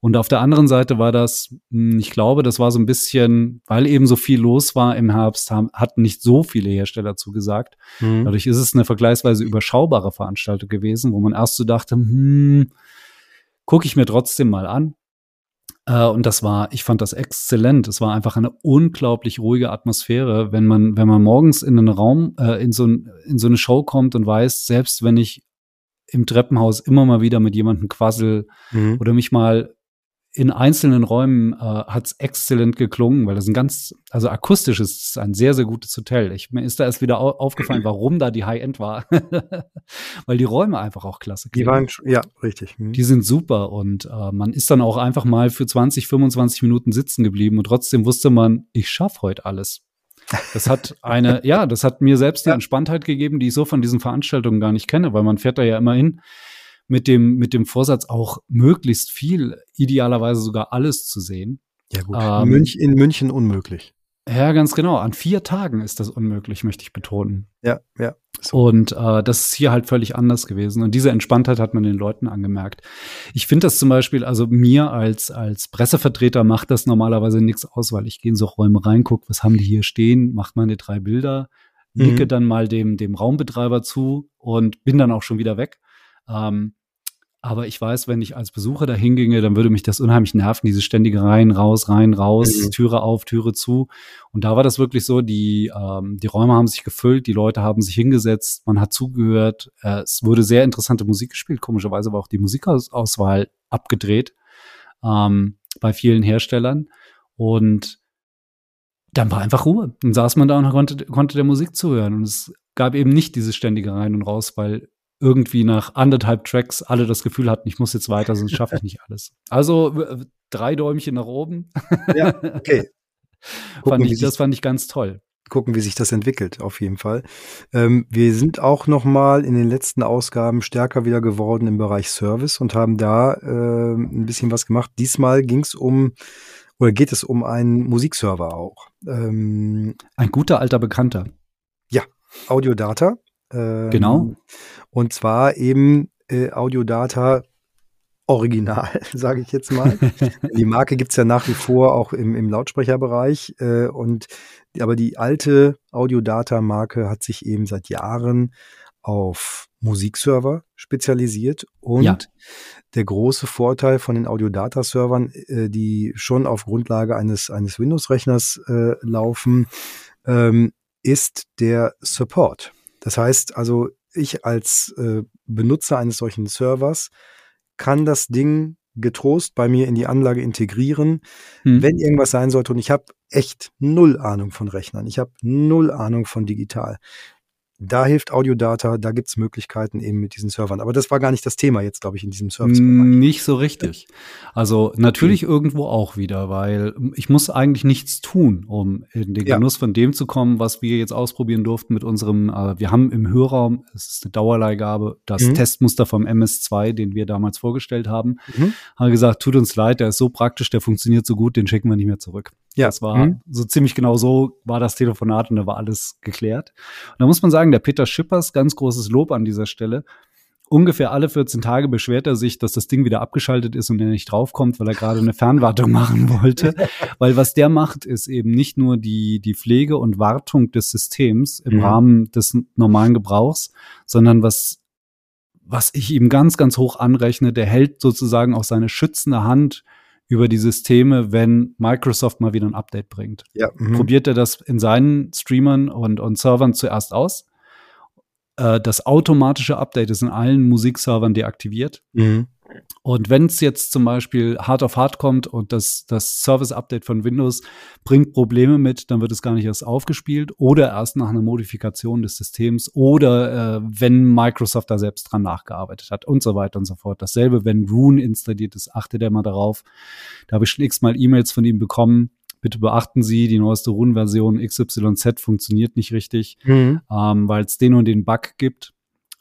Und auf der anderen Seite war das, hm, ich glaube, das war so ein bisschen, weil eben so viel los war im Herbst, haben, hatten nicht so viele Hersteller zugesagt. Mhm. Dadurch ist es eine vergleichsweise überschaubare Veranstaltung gewesen, wo man erst so dachte, hm, gucke ich mir trotzdem mal an. Äh, und das war, ich fand das exzellent. Es war einfach eine unglaublich ruhige Atmosphäre, wenn man, wenn man morgens in einen Raum, äh, in, so ein, in so eine Show kommt und weiß, selbst wenn ich im Treppenhaus immer mal wieder mit jemandem quassel mhm. oder mich mal in einzelnen Räumen äh, hat es exzellent geklungen, weil das ein ganz, also akustisch ist es ein sehr, sehr gutes Hotel. Ich, mir ist da erst wieder au aufgefallen, warum da die High-End war. weil die Räume einfach auch klasse klingen. Die waren, ja, richtig. Mhm. Die sind super und äh, man ist dann auch einfach mal für 20, 25 Minuten sitzen geblieben und trotzdem wusste man, ich schaffe heute alles. Das hat eine, ja, das hat mir selbst eine Entspanntheit gegeben, die ich so von diesen Veranstaltungen gar nicht kenne, weil man fährt da ja immer hin mit dem, mit dem Vorsatz auch möglichst viel, idealerweise sogar alles zu sehen. Ja gut, ähm, in, München, in München unmöglich. Ja, ganz genau. An vier Tagen ist das unmöglich, möchte ich betonen. Ja, ja. So. Und äh, das ist hier halt völlig anders gewesen. Und diese Entspanntheit hat man den Leuten angemerkt. Ich finde das zum Beispiel, also mir als, als Pressevertreter macht das normalerweise nichts aus, weil ich gehe in so Räume rein, gucke, was haben die hier stehen, macht meine drei Bilder, nicke mhm. dann mal dem, dem Raumbetreiber zu und bin dann auch schon wieder weg. Ähm, aber ich weiß, wenn ich als Besucher da hinginge, dann würde mich das unheimlich nerven, diese ständige rein, raus, rein, raus, mhm. Türe auf, Türe zu. Und da war das wirklich so, die, ähm, die Räume haben sich gefüllt, die Leute haben sich hingesetzt, man hat zugehört. Äh, es wurde sehr interessante Musik gespielt, komischerweise war auch die Musikauswahl abgedreht ähm, bei vielen Herstellern. Und dann war einfach Ruhe. Dann saß man da und konnte, konnte der Musik zuhören. Und es gab eben nicht dieses ständige Rein und Raus, weil irgendwie nach anderthalb Tracks alle das Gefühl hatten, ich muss jetzt weiter, sonst schaffe ich nicht alles. Also drei Däumchen nach oben. Ja, okay. Gucken, fand ich, das fand ich ganz toll. Gucken, wie sich das entwickelt, auf jeden Fall. Ähm, wir sind auch noch mal in den letzten Ausgaben stärker wieder geworden im Bereich Service und haben da äh, ein bisschen was gemacht. Diesmal ging es um oder geht es um einen Musikserver auch. Ähm, ein guter alter Bekannter. Ja, Audiodata. Ähm, genau. Und zwar eben äh, Audiodata original, sage ich jetzt mal. die Marke gibt's ja nach wie vor auch im, im Lautsprecherbereich. Äh, und aber die alte Audiodata-Marke hat sich eben seit Jahren auf Musikserver spezialisiert und ja. der große Vorteil von den Audiodata-Servern, äh, die schon auf Grundlage eines, eines Windows-Rechners äh, laufen, ähm, ist der Support. Das heißt also, ich als äh, Benutzer eines solchen Servers kann das Ding getrost bei mir in die Anlage integrieren, hm. wenn irgendwas sein sollte. Und ich habe echt null Ahnung von Rechnern. Ich habe null Ahnung von digital. Da hilft Audiodata, da gibt's Möglichkeiten eben mit diesen Servern. Aber das war gar nicht das Thema jetzt, glaube ich, in diesem Service. Nicht so richtig. Also natürlich okay. irgendwo auch wieder, weil ich muss eigentlich nichts tun, um in den Genuss ja. von dem zu kommen, was wir jetzt ausprobieren durften mit unserem, äh, wir haben im Hörraum, es ist eine Dauerleihgabe, das mhm. Testmuster vom MS2, den wir damals vorgestellt haben, mhm. haben gesagt, tut uns leid, der ist so praktisch, der funktioniert so gut, den schicken wir nicht mehr zurück. Ja. Das war mhm. so ziemlich genau so war das Telefonat und da war alles geklärt. Und da muss man sagen, der Peter Schippers, ganz großes Lob an dieser Stelle. Ungefähr alle 14 Tage beschwert er sich, dass das Ding wieder abgeschaltet ist und er nicht draufkommt, weil er gerade eine Fernwartung machen wollte. weil was der macht, ist eben nicht nur die, die Pflege und Wartung des Systems im mhm. Rahmen des normalen Gebrauchs, sondern was was ich ihm ganz, ganz hoch anrechne, der hält sozusagen auch seine schützende Hand über die Systeme, wenn Microsoft mal wieder ein Update bringt. Ja, mhm. Probiert er das in seinen Streamern und, und Servern zuerst aus. Äh, das automatische Update ist in allen Musikservern deaktiviert. Mhm. Und wenn es jetzt zum Beispiel hart auf hart kommt und das, das Service-Update von Windows bringt Probleme mit, dann wird es gar nicht erst aufgespielt oder erst nach einer Modifikation des Systems oder äh, wenn Microsoft da selbst dran nachgearbeitet hat und so weiter und so fort. Dasselbe, wenn Rune installiert ist, achtet er mal darauf. Da habe ich schon x-mal E-Mails von ihm bekommen. Bitte beachten Sie, die neueste Rune-Version XYZ funktioniert nicht richtig, mhm. ähm, weil es den und den Bug gibt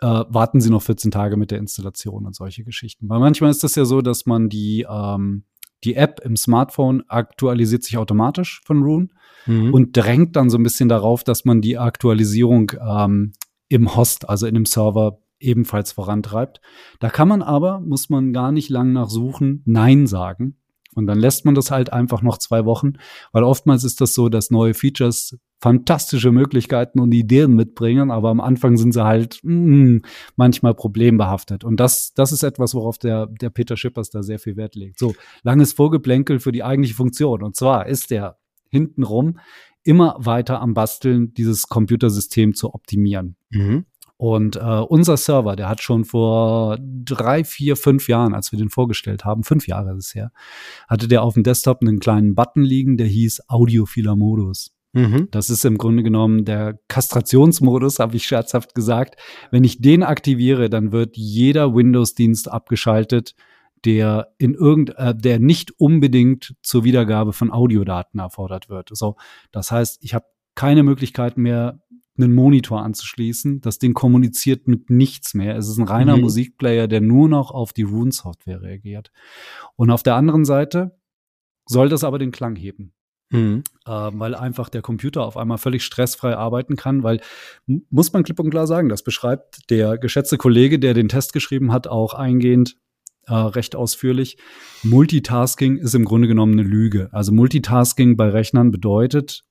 äh, warten Sie noch 14 Tage mit der Installation und solche Geschichten. Weil manchmal ist das ja so, dass man die, ähm, die App im Smartphone aktualisiert sich automatisch von Rune mhm. und drängt dann so ein bisschen darauf, dass man die Aktualisierung ähm, im Host, also in dem Serber, ebenfalls vorantreibt. Da kann man aber, muss man gar nicht lang nachsuchen, Nein sagen. Und dann lässt man das halt einfach noch zwei Wochen, weil oftmals ist das so, dass neue Features fantastische Möglichkeiten und Ideen mitbringen, aber am Anfang sind sie halt mm, manchmal problembehaftet. Und das, das ist etwas, worauf der, der Peter Schippers da sehr viel Wert legt. So, langes Vorgeplänkel für die eigentliche Funktion. Und zwar ist der hintenrum immer weiter am Basteln, dieses Computersystem zu optimieren. Mhm. Und äh, unser Server, der hat schon vor drei, vier, fünf Jahren, als wir den vorgestellt haben, fünf Jahre ist es her, hatte der auf dem Desktop einen kleinen Button liegen, der hieß Audiophiler Modus. Mhm. Das ist im Grunde genommen der Kastrationsmodus, habe ich scherzhaft gesagt. Wenn ich den aktiviere, dann wird jeder Windows-Dienst abgeschaltet, der in irgend, äh, der nicht unbedingt zur Wiedergabe von Audiodaten erfordert wird. So, das heißt, ich habe keine Möglichkeit mehr, einen Monitor anzuschließen. Das Ding kommuniziert mit nichts mehr. Es ist ein reiner mhm. Musikplayer, der nur noch auf die Rune-Software reagiert. Und auf der anderen Seite soll das aber den Klang heben. Mhm. Äh, weil einfach der Computer auf einmal völlig stressfrei arbeiten kann, weil muss man klipp und klar sagen, das beschreibt der geschätzte Kollege, der den Test geschrieben hat, auch eingehend äh, recht ausführlich. Multitasking ist im Grunde genommen eine Lüge. Also Multitasking bei Rechnern bedeutet,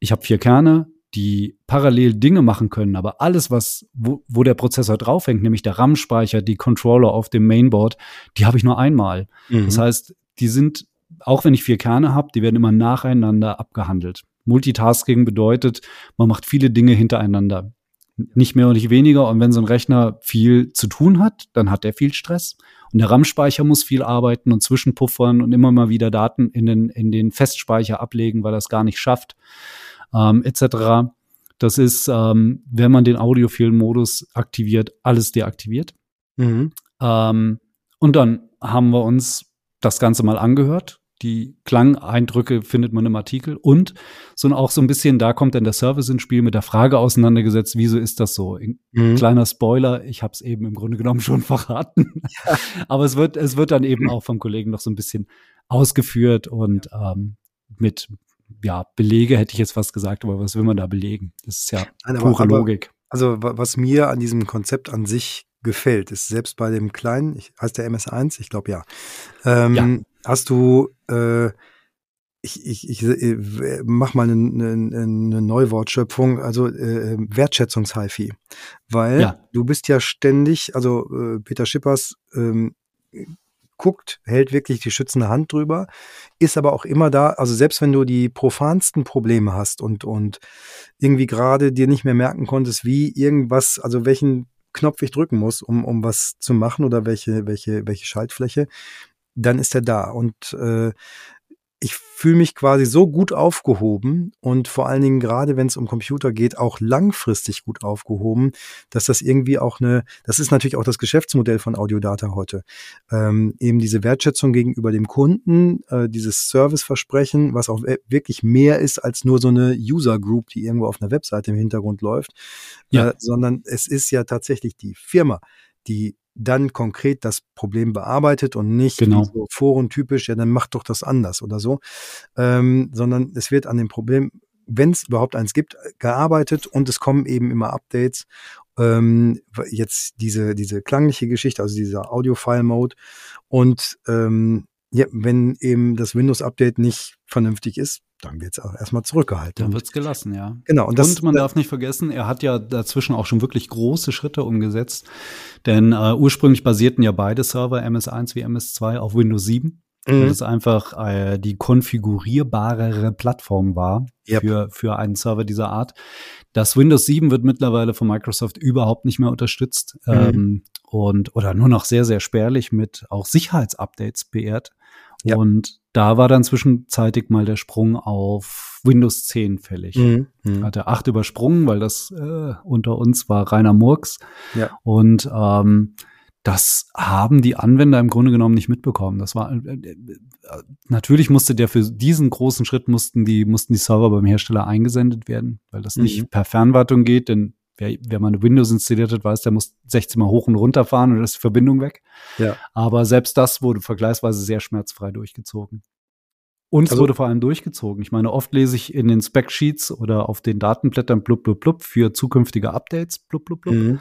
ich habe vier Kerne, die parallel Dinge machen können, aber alles, was, wo, wo der Prozessor draufhängt, nämlich der RAM-Speicher, die Controller auf dem Mainboard, die habe ich nur einmal. Mhm. Das heißt, die sind, auch wenn ich vier Kerne habe, die werden immer nacheinander abgehandelt. Multitasking bedeutet, man macht viele Dinge hintereinander. Nicht mehr und nicht weniger. Und wenn so ein Rechner viel zu tun hat, dann hat er viel Stress. Und der RAM-Speicher muss viel arbeiten und zwischenpuffern und immer mal wieder Daten in den, in den Festspeicher ablegen, weil er es gar nicht schafft ähm, etc. Das ist, ähm, wenn man den Audiophil-Modus aktiviert, alles deaktiviert. Mhm. Ähm, und dann haben wir uns das Ganze mal angehört. Die Klangeindrücke findet man im Artikel und so auch so ein bisschen, da kommt dann der Service ins Spiel mit der Frage auseinandergesetzt, wieso ist das so? Mhm. Kleiner Spoiler, ich habe es eben im Grunde genommen schon verraten. Ja. Aber es wird, es wird dann eben auch vom Kollegen noch so ein bisschen ausgeführt und ähm, mit ja, Belege hätte ich jetzt fast gesagt, aber was will man da belegen? Das ist ja Nein, aber, pure Logik. Also was mir an diesem Konzept an sich gefällt, ist selbst bei dem kleinen, ich, heißt der MS1, ich glaube ja, ähm, ja, hast du, äh, ich, ich, ich äh, mach mal eine, eine, eine Neuwortschöpfung, also äh, Wertschätzungs-HiFi. Weil ja. du bist ja ständig, also äh, Peter Schippers ähm, guckt, hält wirklich die schützende Hand drüber, ist aber auch immer da, also selbst wenn du die profansten Probleme hast und, und irgendwie gerade dir nicht mehr merken konntest, wie irgendwas, also welchen Knopf ich drücken muss, um, um was zu machen oder welche, welche, welche Schaltfläche, dann ist er da. Und äh, ich fühle mich quasi so gut aufgehoben und vor allen Dingen gerade, wenn es um Computer geht, auch langfristig gut aufgehoben, dass das irgendwie auch eine, das ist natürlich auch das Geschäftsmodell von Audiodata heute, ähm, eben diese Wertschätzung gegenüber dem Kunden, äh, dieses Serviceversprechen, was auch wirklich mehr ist als nur so eine User Group, die irgendwo auf einer Webseite im Hintergrund läuft, ja. äh, sondern es ist ja tatsächlich die Firma, die dann konkret das Problem bearbeitet und nicht genau. so forentypisch, ja, dann macht doch das anders oder so, ähm, sondern es wird an dem Problem, wenn es überhaupt eins gibt, gearbeitet und es kommen eben immer Updates. Ähm, jetzt diese, diese klangliche Geschichte, also dieser Audio-File-Mode und ähm, ja, wenn eben das Windows-Update nicht vernünftig ist, dann wird es auch erstmal zurückgehalten. Dann wird es gelassen, ja. Genau. Und, das, und man darf nicht vergessen, er hat ja dazwischen auch schon wirklich große Schritte umgesetzt. Denn äh, ursprünglich basierten ja beide Server, MS1 wie MS2, auf Windows 7. Mhm. Weil es einfach äh, die konfigurierbarere Plattform war yep. für, für einen Server dieser Art. Das Windows 7 wird mittlerweile von Microsoft überhaupt nicht mehr unterstützt. Mhm. Ähm, und oder nur noch sehr, sehr spärlich mit auch Sicherheitsupdates beehrt. Ja. Und da war dann zwischenzeitig mal der Sprung auf Windows 10 fällig. Mhm. Mhm. Hat er 8 übersprungen, weil das äh, unter uns war reiner Murks. Ja. Und ähm, das haben die Anwender im Grunde genommen nicht mitbekommen. Das war äh, äh, natürlich musste der für diesen großen Schritt mussten die mussten die Server beim Hersteller eingesendet werden, weil das mhm. nicht per Fernwartung geht, denn wer, wer mal eine Windows installiert hat, weiß, der muss 16 Mal hoch und runter fahren und dann ist die Verbindung weg. Ja. Aber selbst das wurde vergleichsweise sehr schmerzfrei durchgezogen. Und es also, wurde vor allem durchgezogen. Ich meine, oft lese ich in den Spec-Sheets oder auf den Datenblättern blub, blub, blub für zukünftige Updates, blub, blub, blub. Mhm.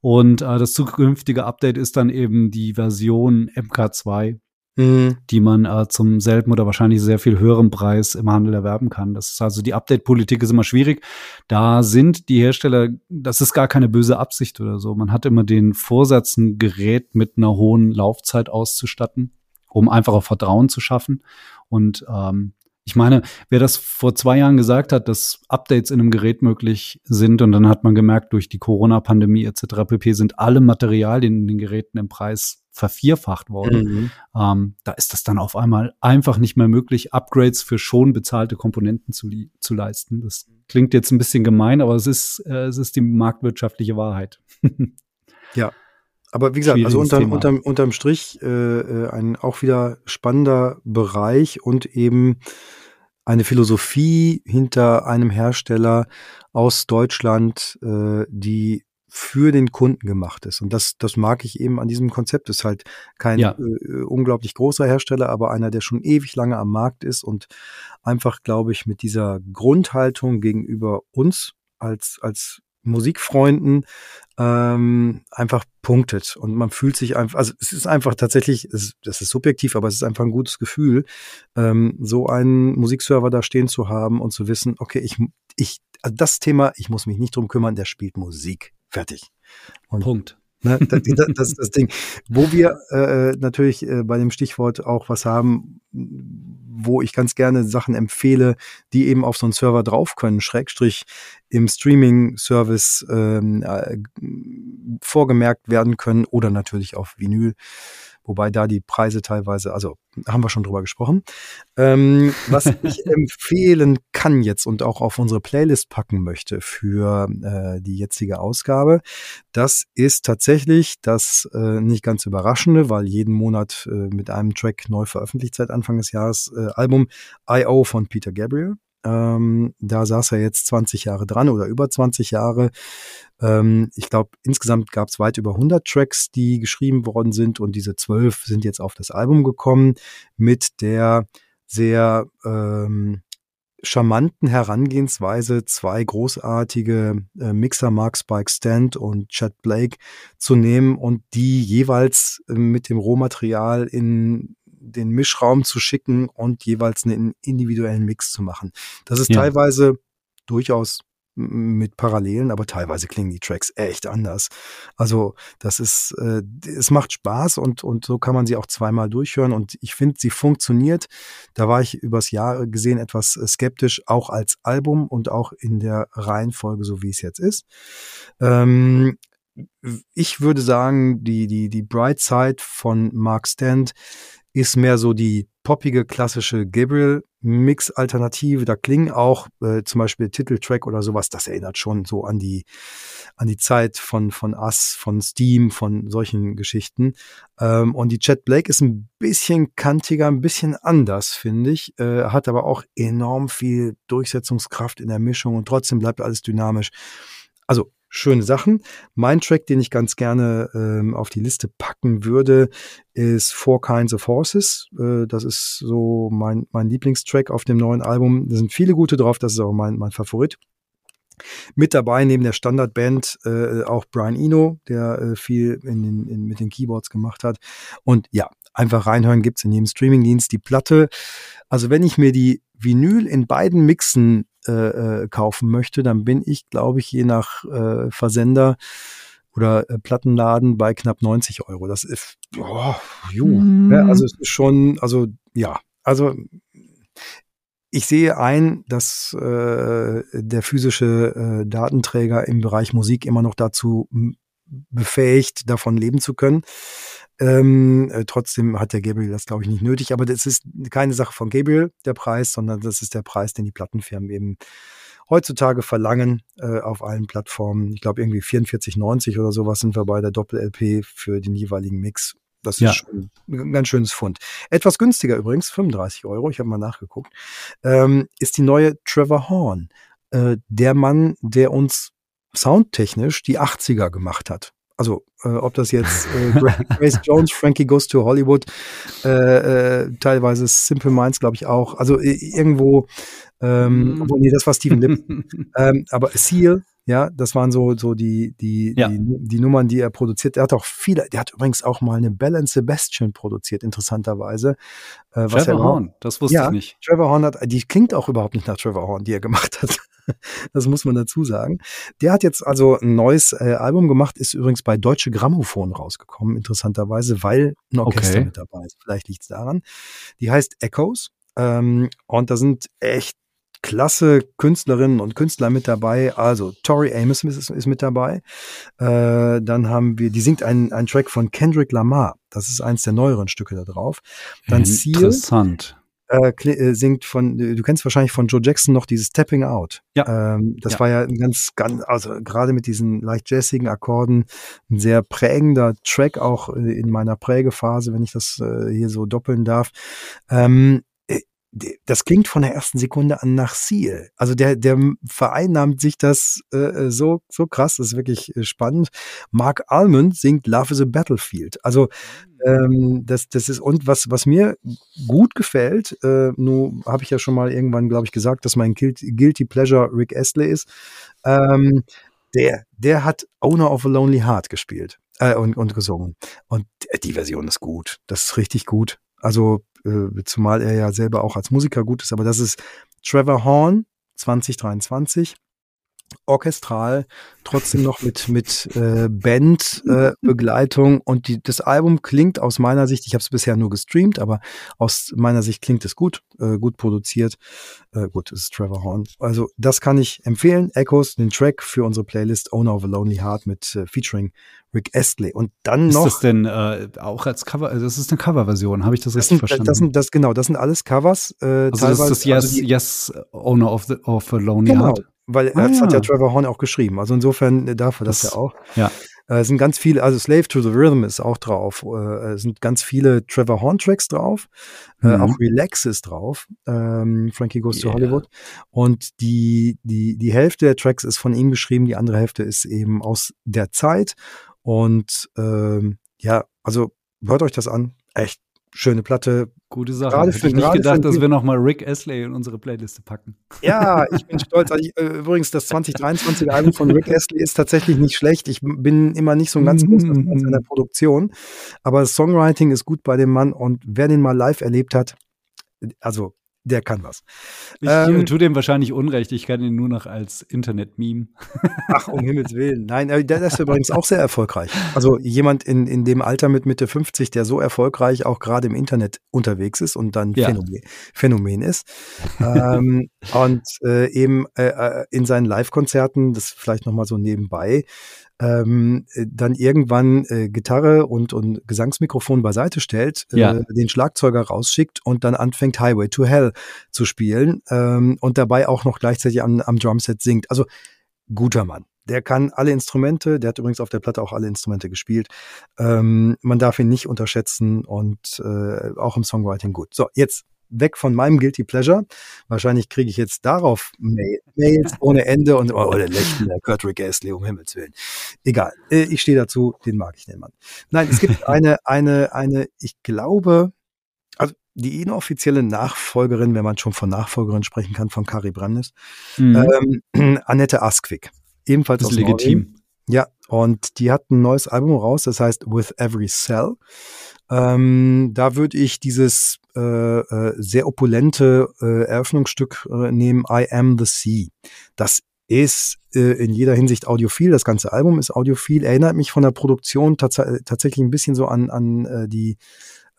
Und äh, das zukünftige Update ist dann eben die Version MK2 mhm. die man äh, zum selben oder wahrscheinlich sehr viel höheren Preis im Handel erwerben kann. Das ist also die Update-Politik ist immer schwierig. Da sind die Hersteller, das ist gar keine böse Absicht oder so. Man hat immer den Vorsatz, ein Gerät mit einer hohen Laufzeit auszustatten, um einfach auch Vertrauen zu schaffen. Und ähm, ich meine, wer das vor zwei Jahren gesagt hat, dass Updates in einem Gerät möglich sind und dann hat man gemerkt, durch die Corona-Pandemie etc. pp. sind alle Materialien in den Geräten im Preis vervierfacht worden. Mhm. Ähm, da ist das dann auf einmal einfach nicht mehr möglich, Upgrades für schon bezahlte Komponenten zu, zu leisten. Das klingt jetzt ein bisschen gemein, aber es ist, äh, es ist die marktwirtschaftliche Wahrheit. ja. Aber wie gesagt, also unterm, unterm, unterm Strich äh, äh, ein auch wieder spannender Bereich und eben eine Philosophie hinter einem Hersteller aus Deutschland, äh, die für den Kunden gemacht ist. Und das, das mag ich eben an diesem Konzept. Ist halt kein ja. äh, unglaublich großer Hersteller, aber einer, der schon ewig lange am Markt ist und einfach, glaube ich, mit dieser Grundhaltung gegenüber uns als, als Musikfreunden ähm, einfach punktet und man fühlt sich einfach, also es ist einfach tatsächlich, es, das ist subjektiv, aber es ist einfach ein gutes Gefühl, ähm, so einen Musikserver da stehen zu haben und zu wissen, okay, ich, ich, also das Thema, ich muss mich nicht drum kümmern, der spielt Musik. Fertig. Und Punkt. Ne, das, das, ist das Ding. Wo wir äh, natürlich äh, bei dem Stichwort auch was haben, wo ich ganz gerne Sachen empfehle, die eben auf so einen Server drauf können, Schrägstrich im Streaming-Service ähm, äh, vorgemerkt werden können oder natürlich auf Vinyl wobei da die Preise teilweise, also haben wir schon drüber gesprochen. Ähm, was ich empfehlen kann jetzt und auch auf unsere Playlist packen möchte für äh, die jetzige Ausgabe, das ist tatsächlich das äh, nicht ganz überraschende, weil jeden Monat äh, mit einem Track neu veröffentlicht seit Anfang des Jahres äh, Album I.O. von Peter Gabriel. Ähm, da saß er jetzt 20 Jahre dran oder über 20 Jahre. Ähm, ich glaube, insgesamt gab es weit über 100 Tracks, die geschrieben worden sind und diese zwölf sind jetzt auf das Album gekommen mit der sehr ähm, charmanten Herangehensweise, zwei großartige äh, Mixer, Mark Spike Stand und Chad Blake zu nehmen und die jeweils äh, mit dem Rohmaterial in den Mischraum zu schicken und jeweils einen individuellen Mix zu machen. Das ist ja. teilweise durchaus mit Parallelen, aber teilweise klingen die Tracks echt anders. Also das ist, äh, es macht Spaß und und so kann man sie auch zweimal durchhören und ich finde, sie funktioniert. Da war ich übers Jahr gesehen etwas äh, skeptisch, auch als Album und auch in der Reihenfolge, so wie es jetzt ist. Ähm, ich würde sagen, die die die Bright Side von Mark Stant ist mehr so die poppige, klassische Gabriel-Mix-Alternative. Da klingen auch äh, zum Beispiel Titeltrack oder sowas, das erinnert schon so an die, an die Zeit von, von Us, von Steam, von solchen Geschichten. Ähm, und die Chat Blake ist ein bisschen kantiger, ein bisschen anders, finde ich, äh, hat aber auch enorm viel Durchsetzungskraft in der Mischung und trotzdem bleibt alles dynamisch. Also schöne Sachen. Mein Track, den ich ganz gerne ähm, auf die Liste packen würde, ist Four Kinds of Horses. Äh, das ist so mein, mein Lieblingstrack auf dem neuen Album. Da sind viele gute drauf, das ist auch mein, mein Favorit. Mit dabei neben der Standardband äh, auch Brian Eno, der äh, viel in den, in, mit den Keyboards gemacht hat. Und ja, einfach reinhören gibt's in jedem Streamingdienst. Die Platte, also wenn ich mir die Vinyl in beiden Mixen äh, äh, kaufen möchte, dann bin ich, glaube ich, je nach äh, Versender oder äh, Plattenladen bei knapp 90 Euro. Das ist, oh, ju, mm. ja, also es ist schon, also ja, also ich sehe ein, dass äh, der physische äh, Datenträger im Bereich Musik immer noch dazu befähigt, davon leben zu können. Ähm, äh, trotzdem hat der Gabriel das, glaube ich, nicht nötig. Aber das ist keine Sache von Gabriel, der Preis, sondern das ist der Preis, den die Plattenfirmen eben heutzutage verlangen äh, auf allen Plattformen. Ich glaube, irgendwie 44,90 oder sowas sind wir bei der Doppel-LP für den jeweiligen Mix. Das ja. ist schon ein ganz schönes Fund. Etwas günstiger übrigens, 35 Euro, ich habe mal nachgeguckt, ähm, ist die neue Trevor Horn. Äh, der Mann, der uns soundtechnisch die 80er gemacht hat. Also äh, ob das jetzt äh, Grace Jones, Frankie Goes to Hollywood, äh, äh, teilweise Simple Minds, glaube ich auch. Also irgendwo, ähm, mhm. obwohl, nee, das war Steven Lipton. ähm, aber Seal, ja, das waren so, so die, die, ja. die, die, Nummern, die er produziert. Er hat auch viele, der hat übrigens auch mal eine Bell and Sebastian produziert, interessanterweise. Äh, Trevor Horn, das wusste ja, ich nicht. Trevor Horn hat, die klingt auch überhaupt nicht nach Trevor Horn, die er gemacht hat. das muss man dazu sagen. Der hat jetzt also ein neues äh, Album gemacht, ist übrigens bei Deutsche Grammophon rausgekommen, interessanterweise, weil ein Orchester okay. mit dabei ist. Vielleicht liegt es daran. Die heißt Echoes. Ähm, und da sind echt klasse Künstlerinnen und Künstler mit dabei. Also Tori Amos ist, ist mit dabei. Äh, dann haben wir, die singt einen, einen Track von Kendrick Lamar. Das ist eins der neueren Stücke da drauf. Dann Interessant. Seal, äh, äh, singt von, du kennst wahrscheinlich von Joe Jackson noch dieses Tapping Out. Ja. Ähm, das ja. war ja ein ganz, ganz, also gerade mit diesen leicht jazzigen Akkorden, ein sehr prägender Track auch in meiner Prägephase, wenn ich das äh, hier so doppeln darf. Ähm, das klingt von der ersten Sekunde an nach Seal. Also der, der vereinnahmt sich das äh, äh, so, so krass, das ist wirklich äh, spannend. Mark Almond singt Love is a Battlefield. Also ähm, das, das ist, und was, was mir gut gefällt, äh, nur habe ich ja schon mal irgendwann, glaube ich, gesagt, dass mein Guilty Pleasure Rick Astley ist. Ähm, der, der hat Owner of a Lonely Heart gespielt äh, und, und gesungen. Und die Version ist gut. Das ist richtig gut. Also äh, zumal er ja selber auch als Musiker gut ist, aber das ist Trevor Horn 2023 orchestral, trotzdem noch mit mit äh, Bandbegleitung äh, und die, das Album klingt aus meiner Sicht, ich habe es bisher nur gestreamt, aber aus meiner Sicht klingt es gut, äh, gut produziert. Äh, gut, es ist Trevor Horn. Also das kann ich empfehlen. Echoes, den Track für unsere Playlist Owner of a Lonely Heart mit äh, featuring Rick Astley. Und dann ist noch. Ist das denn äh, auch als Cover? Also das ist eine Coverversion, habe ich das, das richtig sind, verstanden? Das sind, das, genau, das sind alles Covers. Äh, also das ist das Yes, also die, yes Owner of, the, of a Lonely genau, Heart. Weil ah. das hat ja Trevor Horn auch geschrieben. Also insofern darf er das, das ja auch. Ja. Äh, es sind ganz viele, also Slave to the Rhythm ist auch drauf. Äh, es sind ganz viele Trevor Horn Tracks drauf. Äh, mhm. auch Relax ist drauf. Ähm, Frankie Goes yeah. to Hollywood. Und die, die, die Hälfte der Tracks ist von ihm geschrieben, die andere Hälfte ist eben aus der Zeit. Und ähm, ja, also hört euch das an. Echt schöne Platte. Gute Sache. Gerade Hätte für, ich nicht gedacht, dass wir nochmal Rick Astley in unsere Playliste packen. Ja, ich bin stolz. Also äh, übrigens, das 2023 Album von Rick Astley ist tatsächlich nicht schlecht. Ich bin immer nicht so ein ganz großer Fan seiner Produktion. Aber das Songwriting ist gut bei dem Mann und wer den mal live erlebt hat, also der kann was. Ich ähm, tue dem wahrscheinlich Unrecht. Ich kann ihn nur noch als Internet-Meme. Ach, um Himmels Willen. Nein, äh, der ist übrigens auch sehr erfolgreich. Also jemand in, in dem Alter mit Mitte 50, der so erfolgreich auch gerade im Internet unterwegs ist und dann ja. Phänomen, Phänomen ist. ähm, und äh, eben äh, äh in seinen Live-Konzerten, das vielleicht nochmal so nebenbei, ähm, äh, dann irgendwann äh, Gitarre und, und Gesangsmikrofon beiseite stellt, äh, ja. den Schlagzeuger rausschickt und dann anfängt Highway to Hell zu spielen ähm, und dabei auch noch gleichzeitig am, am Drumset singt. Also guter Mann. Der kann alle Instrumente, der hat übrigens auf der Platte auch alle Instrumente gespielt. Ähm, man darf ihn nicht unterschätzen und äh, auch im Songwriting gut. So, jetzt weg von meinem Guilty Pleasure. Wahrscheinlich kriege ich jetzt darauf Mails ohne Ende und oh, der Lächeln, der Kurt Rick Astley, um Himmels Willen. Egal, äh, ich stehe dazu, den mag ich, den Mann. Nein, es gibt eine, eine, eine, ich glaube, also die inoffizielle Nachfolgerin, wenn man schon von Nachfolgerin sprechen kann, von Kari Bremnes, mhm. ähm, Annette Askwick. Ebenfalls das ist legitim. Norwegen. Ja, und die hat ein neues Album raus, das heißt With Every Cell. Ähm, da würde ich dieses sehr opulente äh, Eröffnungsstück äh, nehmen, I Am the Sea. Das ist äh, in jeder Hinsicht audiophil. Das ganze Album ist audiophil. Erinnert mich von der Produktion tats tatsächlich ein bisschen so an, an äh, die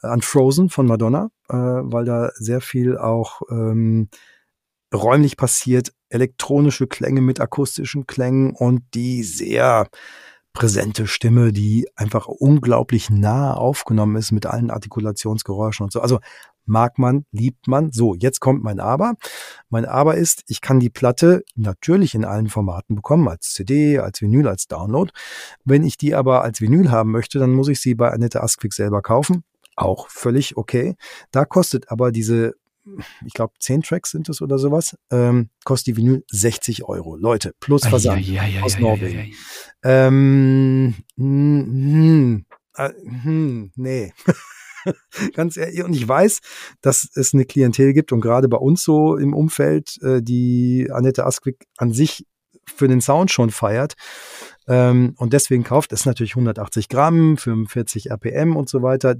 an Frozen von Madonna, äh, weil da sehr viel auch ähm, räumlich passiert, elektronische Klänge mit akustischen Klängen und die sehr präsente Stimme, die einfach unglaublich nah aufgenommen ist mit allen Artikulationsgeräuschen und so. Also mag man, liebt man. So, jetzt kommt mein Aber. Mein Aber ist, ich kann die Platte natürlich in allen Formaten bekommen, als CD, als Vinyl, als Download. Wenn ich die aber als Vinyl haben möchte, dann muss ich sie bei Annette Askwick selber kaufen. Auch völlig okay. Da kostet aber diese ich glaube, zehn Tracks sind es oder sowas, ähm, kostet die Vinyl 60 Euro. Leute, plus Versand ja, ja, ja, aus Norwegen. Ähm, hm, hm, äh, hm, nee. Ganz ehrlich, und ich weiß, dass es eine Klientel gibt und gerade bei uns so im Umfeld, äh, die Annette Asquith an sich für den Sound schon feiert. Ähm, und deswegen kauft es natürlich 180 Gramm, 45 RPM und so weiter.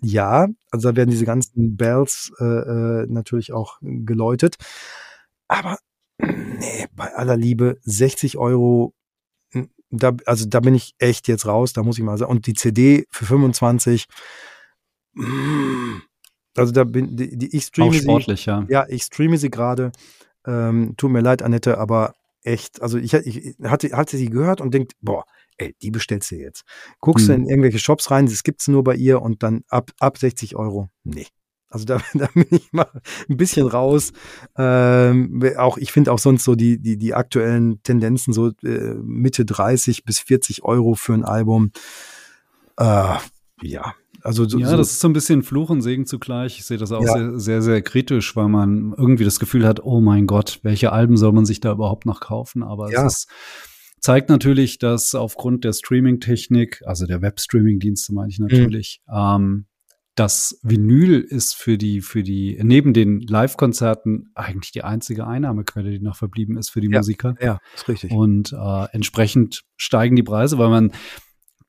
Ja, also da werden diese ganzen Bells äh, äh, natürlich auch geläutet. Aber nee, bei aller Liebe, 60 Euro, hm, da, also da bin ich echt jetzt raus, da muss ich mal sagen. Und die CD für 25, hm, also da bin die, die ich streame auch sportlich, sie, ja. Ja, ich streame sie gerade. Ähm, tut mir leid, Annette, aber echt, also ich, ich hatte, hatte sie gehört und denkt, boah, ey, die bestellst du jetzt. Guckst hm. du in irgendwelche Shops rein, das gibt's nur bei ihr und dann ab, ab 60 Euro. Nee. Also da, da bin ich mal ein bisschen raus. Ähm, auch ich finde auch sonst so die, die, die aktuellen Tendenzen, so äh, Mitte 30 bis 40 Euro für ein Album. Äh, ja, also so, ja, das ist so ein bisschen Fluch und Segen zugleich. Ich sehe das auch ja. sehr, sehr, sehr kritisch, weil man irgendwie das Gefühl hat, oh mein Gott, welche Alben soll man sich da überhaupt noch kaufen? Aber ja. es ist, zeigt natürlich, dass aufgrund der Streaming-Technik, also der Web-Streaming-Dienste meine ich natürlich, mhm. ähm, das Vinyl ist für die, für die, neben den Live-Konzerten eigentlich die einzige Einnahmequelle, die noch verblieben ist für die ja, Musiker. Ja, ist richtig. Und äh, entsprechend steigen die Preise, weil man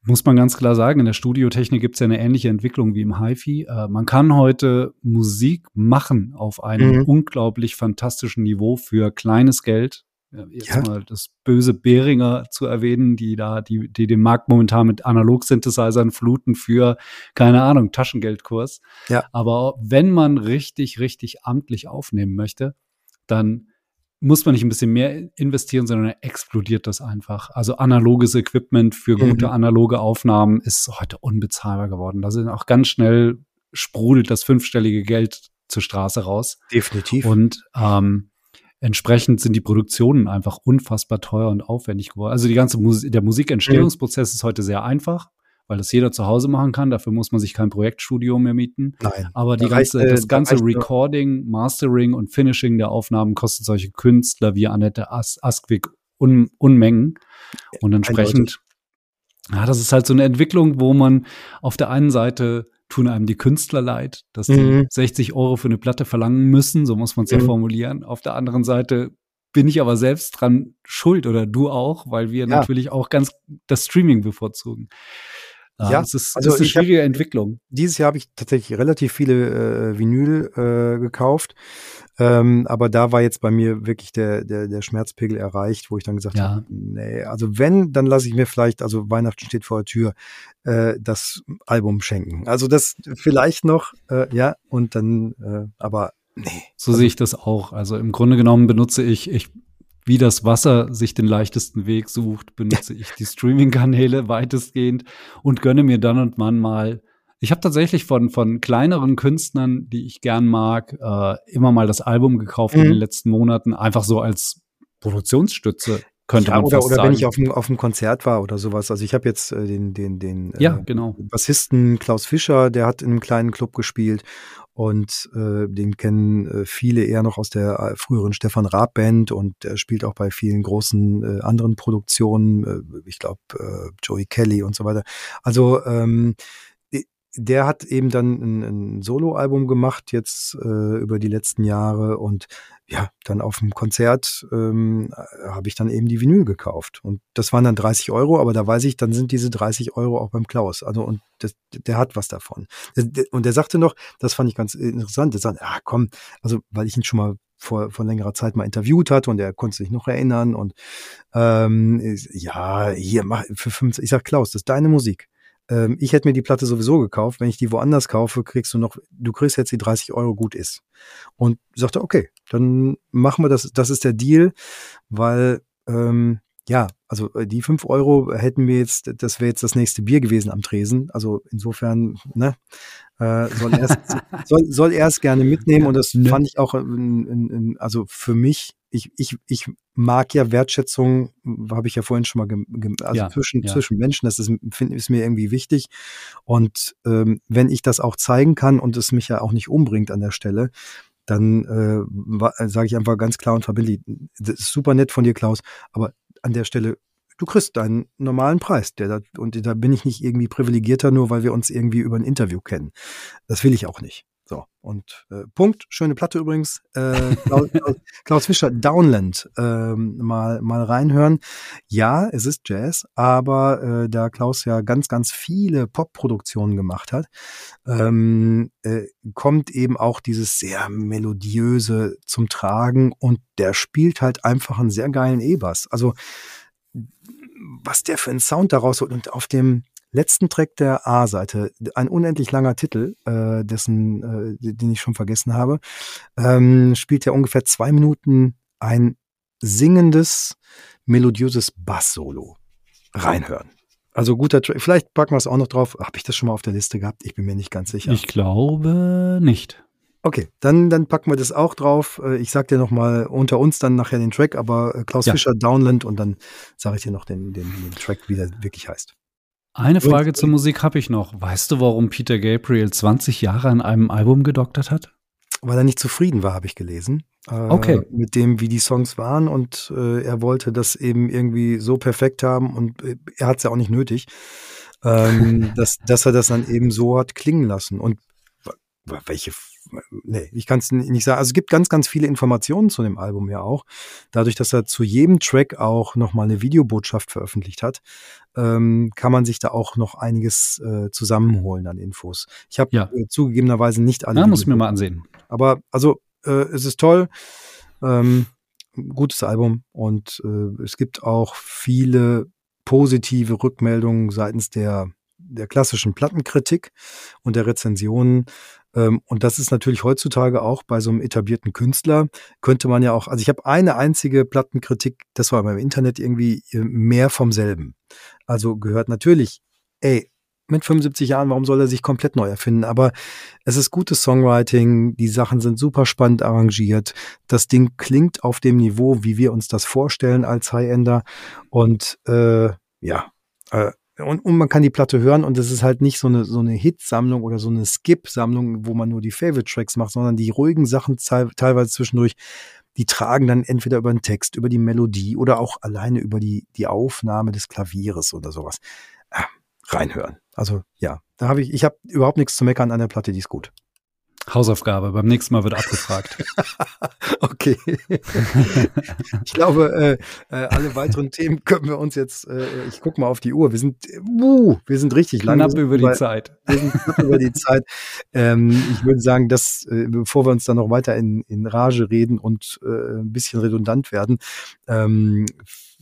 muss man ganz klar sagen, in der Studiotechnik gibt es ja eine ähnliche Entwicklung wie im HiFi. Äh, man kann heute Musik machen auf einem mhm. unglaublich fantastischen Niveau für kleines Geld. Jetzt ja. mal das böse Behringer zu erwähnen, die da, die, die den Markt momentan mit Analog-Synthesizern fluten für, keine Ahnung, Taschengeldkurs. Ja. Aber wenn man richtig, richtig amtlich aufnehmen möchte, dann muss man nicht ein bisschen mehr investieren, sondern explodiert das einfach. Also analoges Equipment für gute mhm. analoge Aufnahmen ist heute unbezahlbar geworden. Da sind auch ganz schnell sprudelt das fünfstellige Geld zur Straße raus. Definitiv. Und ähm, entsprechend sind die Produktionen einfach unfassbar teuer und aufwendig geworden. Also die ganze Musik, der Musikentstehungsprozess mhm. ist heute sehr einfach weil das jeder zu Hause machen kann. Dafür muss man sich kein Projektstudio mehr mieten. Nein. Aber die ganze, reicht, das ganze Recording, Mastering und Finishing der Aufnahmen kostet solche Künstler wie Annette As Askwig Un Unmengen. Und entsprechend, ja, das ist halt so eine Entwicklung, wo man auf der einen Seite tun einem die Künstler leid, dass die mhm. 60 Euro für eine Platte verlangen müssen, so muss man es mhm. ja formulieren. Auf der anderen Seite bin ich aber selbst dran schuld oder du auch, weil wir ja. natürlich auch ganz das Streaming bevorzugen. Ja, es ist, also ist eine schwierige hab, Entwicklung. Dieses Jahr habe ich tatsächlich relativ viele äh, Vinyl äh, gekauft. Ähm, aber da war jetzt bei mir wirklich der, der, der Schmerzpegel erreicht, wo ich dann gesagt ja. habe, nee, also wenn, dann lasse ich mir vielleicht, also Weihnachten steht vor der Tür, äh, das Album schenken. Also das vielleicht noch, äh, ja, und dann, äh, aber nee. So also, sehe ich das auch. Also im Grunde genommen benutze ich, ich wie das Wasser sich den leichtesten Weg sucht, benutze ich die Streaming-Kanäle weitestgehend und gönne mir dann und wann mal. Ich habe tatsächlich von, von kleineren Künstlern, die ich gern mag, äh, immer mal das Album gekauft mhm. in den letzten Monaten, einfach so als Produktionsstütze könnte ja, man oder, fast oder sagen. wenn ich auf dem, auf dem Konzert war oder sowas. Also ich habe jetzt äh, den, den, den ja, äh, genau. Bassisten Klaus Fischer, der hat in einem kleinen Club gespielt und äh, den kennen äh, viele eher noch aus der äh, früheren Stefan Raab Band und er spielt auch bei vielen großen äh, anderen Produktionen, äh, ich glaube äh, Joey Kelly und so weiter. Also ähm, der hat eben dann ein, ein Soloalbum gemacht jetzt äh, über die letzten Jahre und ja, dann auf dem Konzert ähm, habe ich dann eben die Vinyl gekauft. Und das waren dann 30 Euro, aber da weiß ich, dann sind diese 30 Euro auch beim Klaus. Also und das, der hat was davon. Und der sagte noch, das fand ich ganz interessant, der sagte, ah komm, also weil ich ihn schon mal vor, vor längerer Zeit mal interviewt hatte und er konnte sich noch erinnern und ähm, ja, hier mach für 25, ich sag Klaus, das ist deine Musik ähm, ich hätte mir die Platte sowieso gekauft. Wenn ich die woanders kaufe, kriegst du noch, du kriegst jetzt die 30 Euro gut ist. Und sagte, okay, dann machen wir das, das ist der Deal, weil ähm, ja, also äh, die fünf Euro hätten wir jetzt, das wäre jetzt das nächste Bier gewesen am Tresen. Also insofern, ne, äh, soll erst, soll, soll erst gerne mitnehmen und das ne. fand ich auch, in, in, in, also für mich ich, ich, ich mag ja Wertschätzung, habe ich ja vorhin schon mal, also ja, zwischen, ja. zwischen Menschen, das ist, find, ist mir irgendwie wichtig. Und ähm, wenn ich das auch zeigen kann und es mich ja auch nicht umbringt an der Stelle, dann äh, sage ich einfach ganz klar und verbindlich, das ist super nett von dir, Klaus, aber an der Stelle du kriegst deinen normalen Preis. Der und da bin ich nicht irgendwie privilegierter, nur weil wir uns irgendwie über ein Interview kennen. Das will ich auch nicht. So, und äh, Punkt. Schöne Platte übrigens. Äh, Klaus, Klaus Fischer, Downland, äh, mal, mal reinhören. Ja, es ist Jazz, aber äh, da Klaus ja ganz, ganz viele Pop-Produktionen gemacht hat, ähm, äh, kommt eben auch dieses sehr melodiöse zum Tragen und der spielt halt einfach einen sehr geilen E-Bass. Also was der für einen Sound daraus holt und auf dem letzten Track der A-Seite, ein unendlich langer Titel, äh, dessen, äh, den ich schon vergessen habe, ähm, spielt er ungefähr zwei Minuten ein singendes, melodiöses Bass-Solo. Reinhören. Also guter Track. Vielleicht packen wir es auch noch drauf. Habe ich das schon mal auf der Liste gehabt? Ich bin mir nicht ganz sicher. Ich glaube nicht. Okay, dann, dann packen wir das auch drauf. Äh, ich sag dir noch mal unter uns dann nachher den Track, aber äh, Klaus ja. Fischer, Downland und dann sage ich dir noch den, den, den Track, wie der wirklich heißt. Eine Frage zur Musik habe ich noch. Weißt du, warum Peter Gabriel 20 Jahre an einem Album gedoktert hat? Weil er nicht zufrieden war, habe ich gelesen. Äh, okay. Mit dem, wie die Songs waren und äh, er wollte das eben irgendwie so perfekt haben und äh, er hat es ja auch nicht nötig, ähm, dass, dass er das dann eben so hat klingen lassen. Und welche nee, ich kann es nicht sagen. Also es gibt ganz, ganz viele Informationen zu dem Album ja auch. Dadurch, dass er zu jedem Track auch nochmal eine Videobotschaft veröffentlicht hat, ähm, kann man sich da auch noch einiges äh, zusammenholen an Infos. Ich habe ja. äh, zugegebenerweise nicht alle. Ja, muss ich mir mal ansehen. Aber also äh, es ist toll. Ähm, gutes Album und äh, es gibt auch viele positive Rückmeldungen seitens der der klassischen Plattenkritik und der Rezensionen. Ähm, und das ist natürlich heutzutage auch bei so einem etablierten Künstler, könnte man ja auch, also ich habe eine einzige Plattenkritik, das war beim Internet irgendwie äh, mehr vom selben. Also gehört natürlich, ey, mit 75 Jahren, warum soll er sich komplett neu erfinden? Aber es ist gutes Songwriting, die Sachen sind super spannend arrangiert, das Ding klingt auf dem Niveau, wie wir uns das vorstellen als High-Ender. Und äh, ja, äh, und, und man kann die Platte hören und es ist halt nicht so eine, so eine Hit-Sammlung oder so eine Skip-Sammlung, wo man nur die Favorite-Tracks macht, sondern die ruhigen Sachen teilweise zwischendurch, die tragen dann entweder über den Text, über die Melodie oder auch alleine über die, die Aufnahme des Klavieres oder sowas. Äh, reinhören. Also ja, da habe ich, ich habe überhaupt nichts zu meckern an der Platte, die ist gut. Hausaufgabe, beim nächsten Mal wird abgefragt. okay. ich glaube, äh, äh, alle weiteren Themen können wir uns jetzt, äh, ich gucke mal auf die Uhr, wir sind, uh, wir sind richtig lang. Knapp über die Zeit. Wir sind knapp über die Zeit. Ähm, ich würde sagen, dass, äh, bevor wir uns dann noch weiter in, in Rage reden und äh, ein bisschen redundant werden, ähm,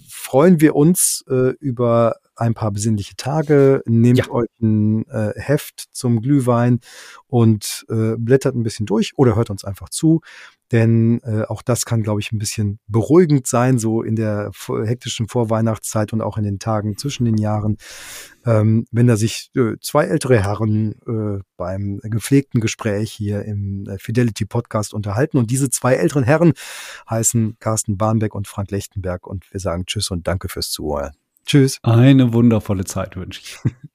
freuen wir uns äh, über ein paar besinnliche Tage, nehmt ja. euch ein äh, Heft zum Glühwein und äh, blättert ein bisschen durch oder hört uns einfach zu. Denn äh, auch das kann, glaube ich, ein bisschen beruhigend sein, so in der hektischen Vorweihnachtszeit und auch in den Tagen zwischen den Jahren, ähm, wenn da sich äh, zwei ältere Herren äh, beim gepflegten Gespräch hier im äh, Fidelity Podcast unterhalten. Und diese zwei älteren Herren heißen Carsten Barnbeck und Frank Lechtenberg. Und wir sagen Tschüss und danke fürs Zuhören. Tschüss. Eine wundervolle Zeit wünsche ich.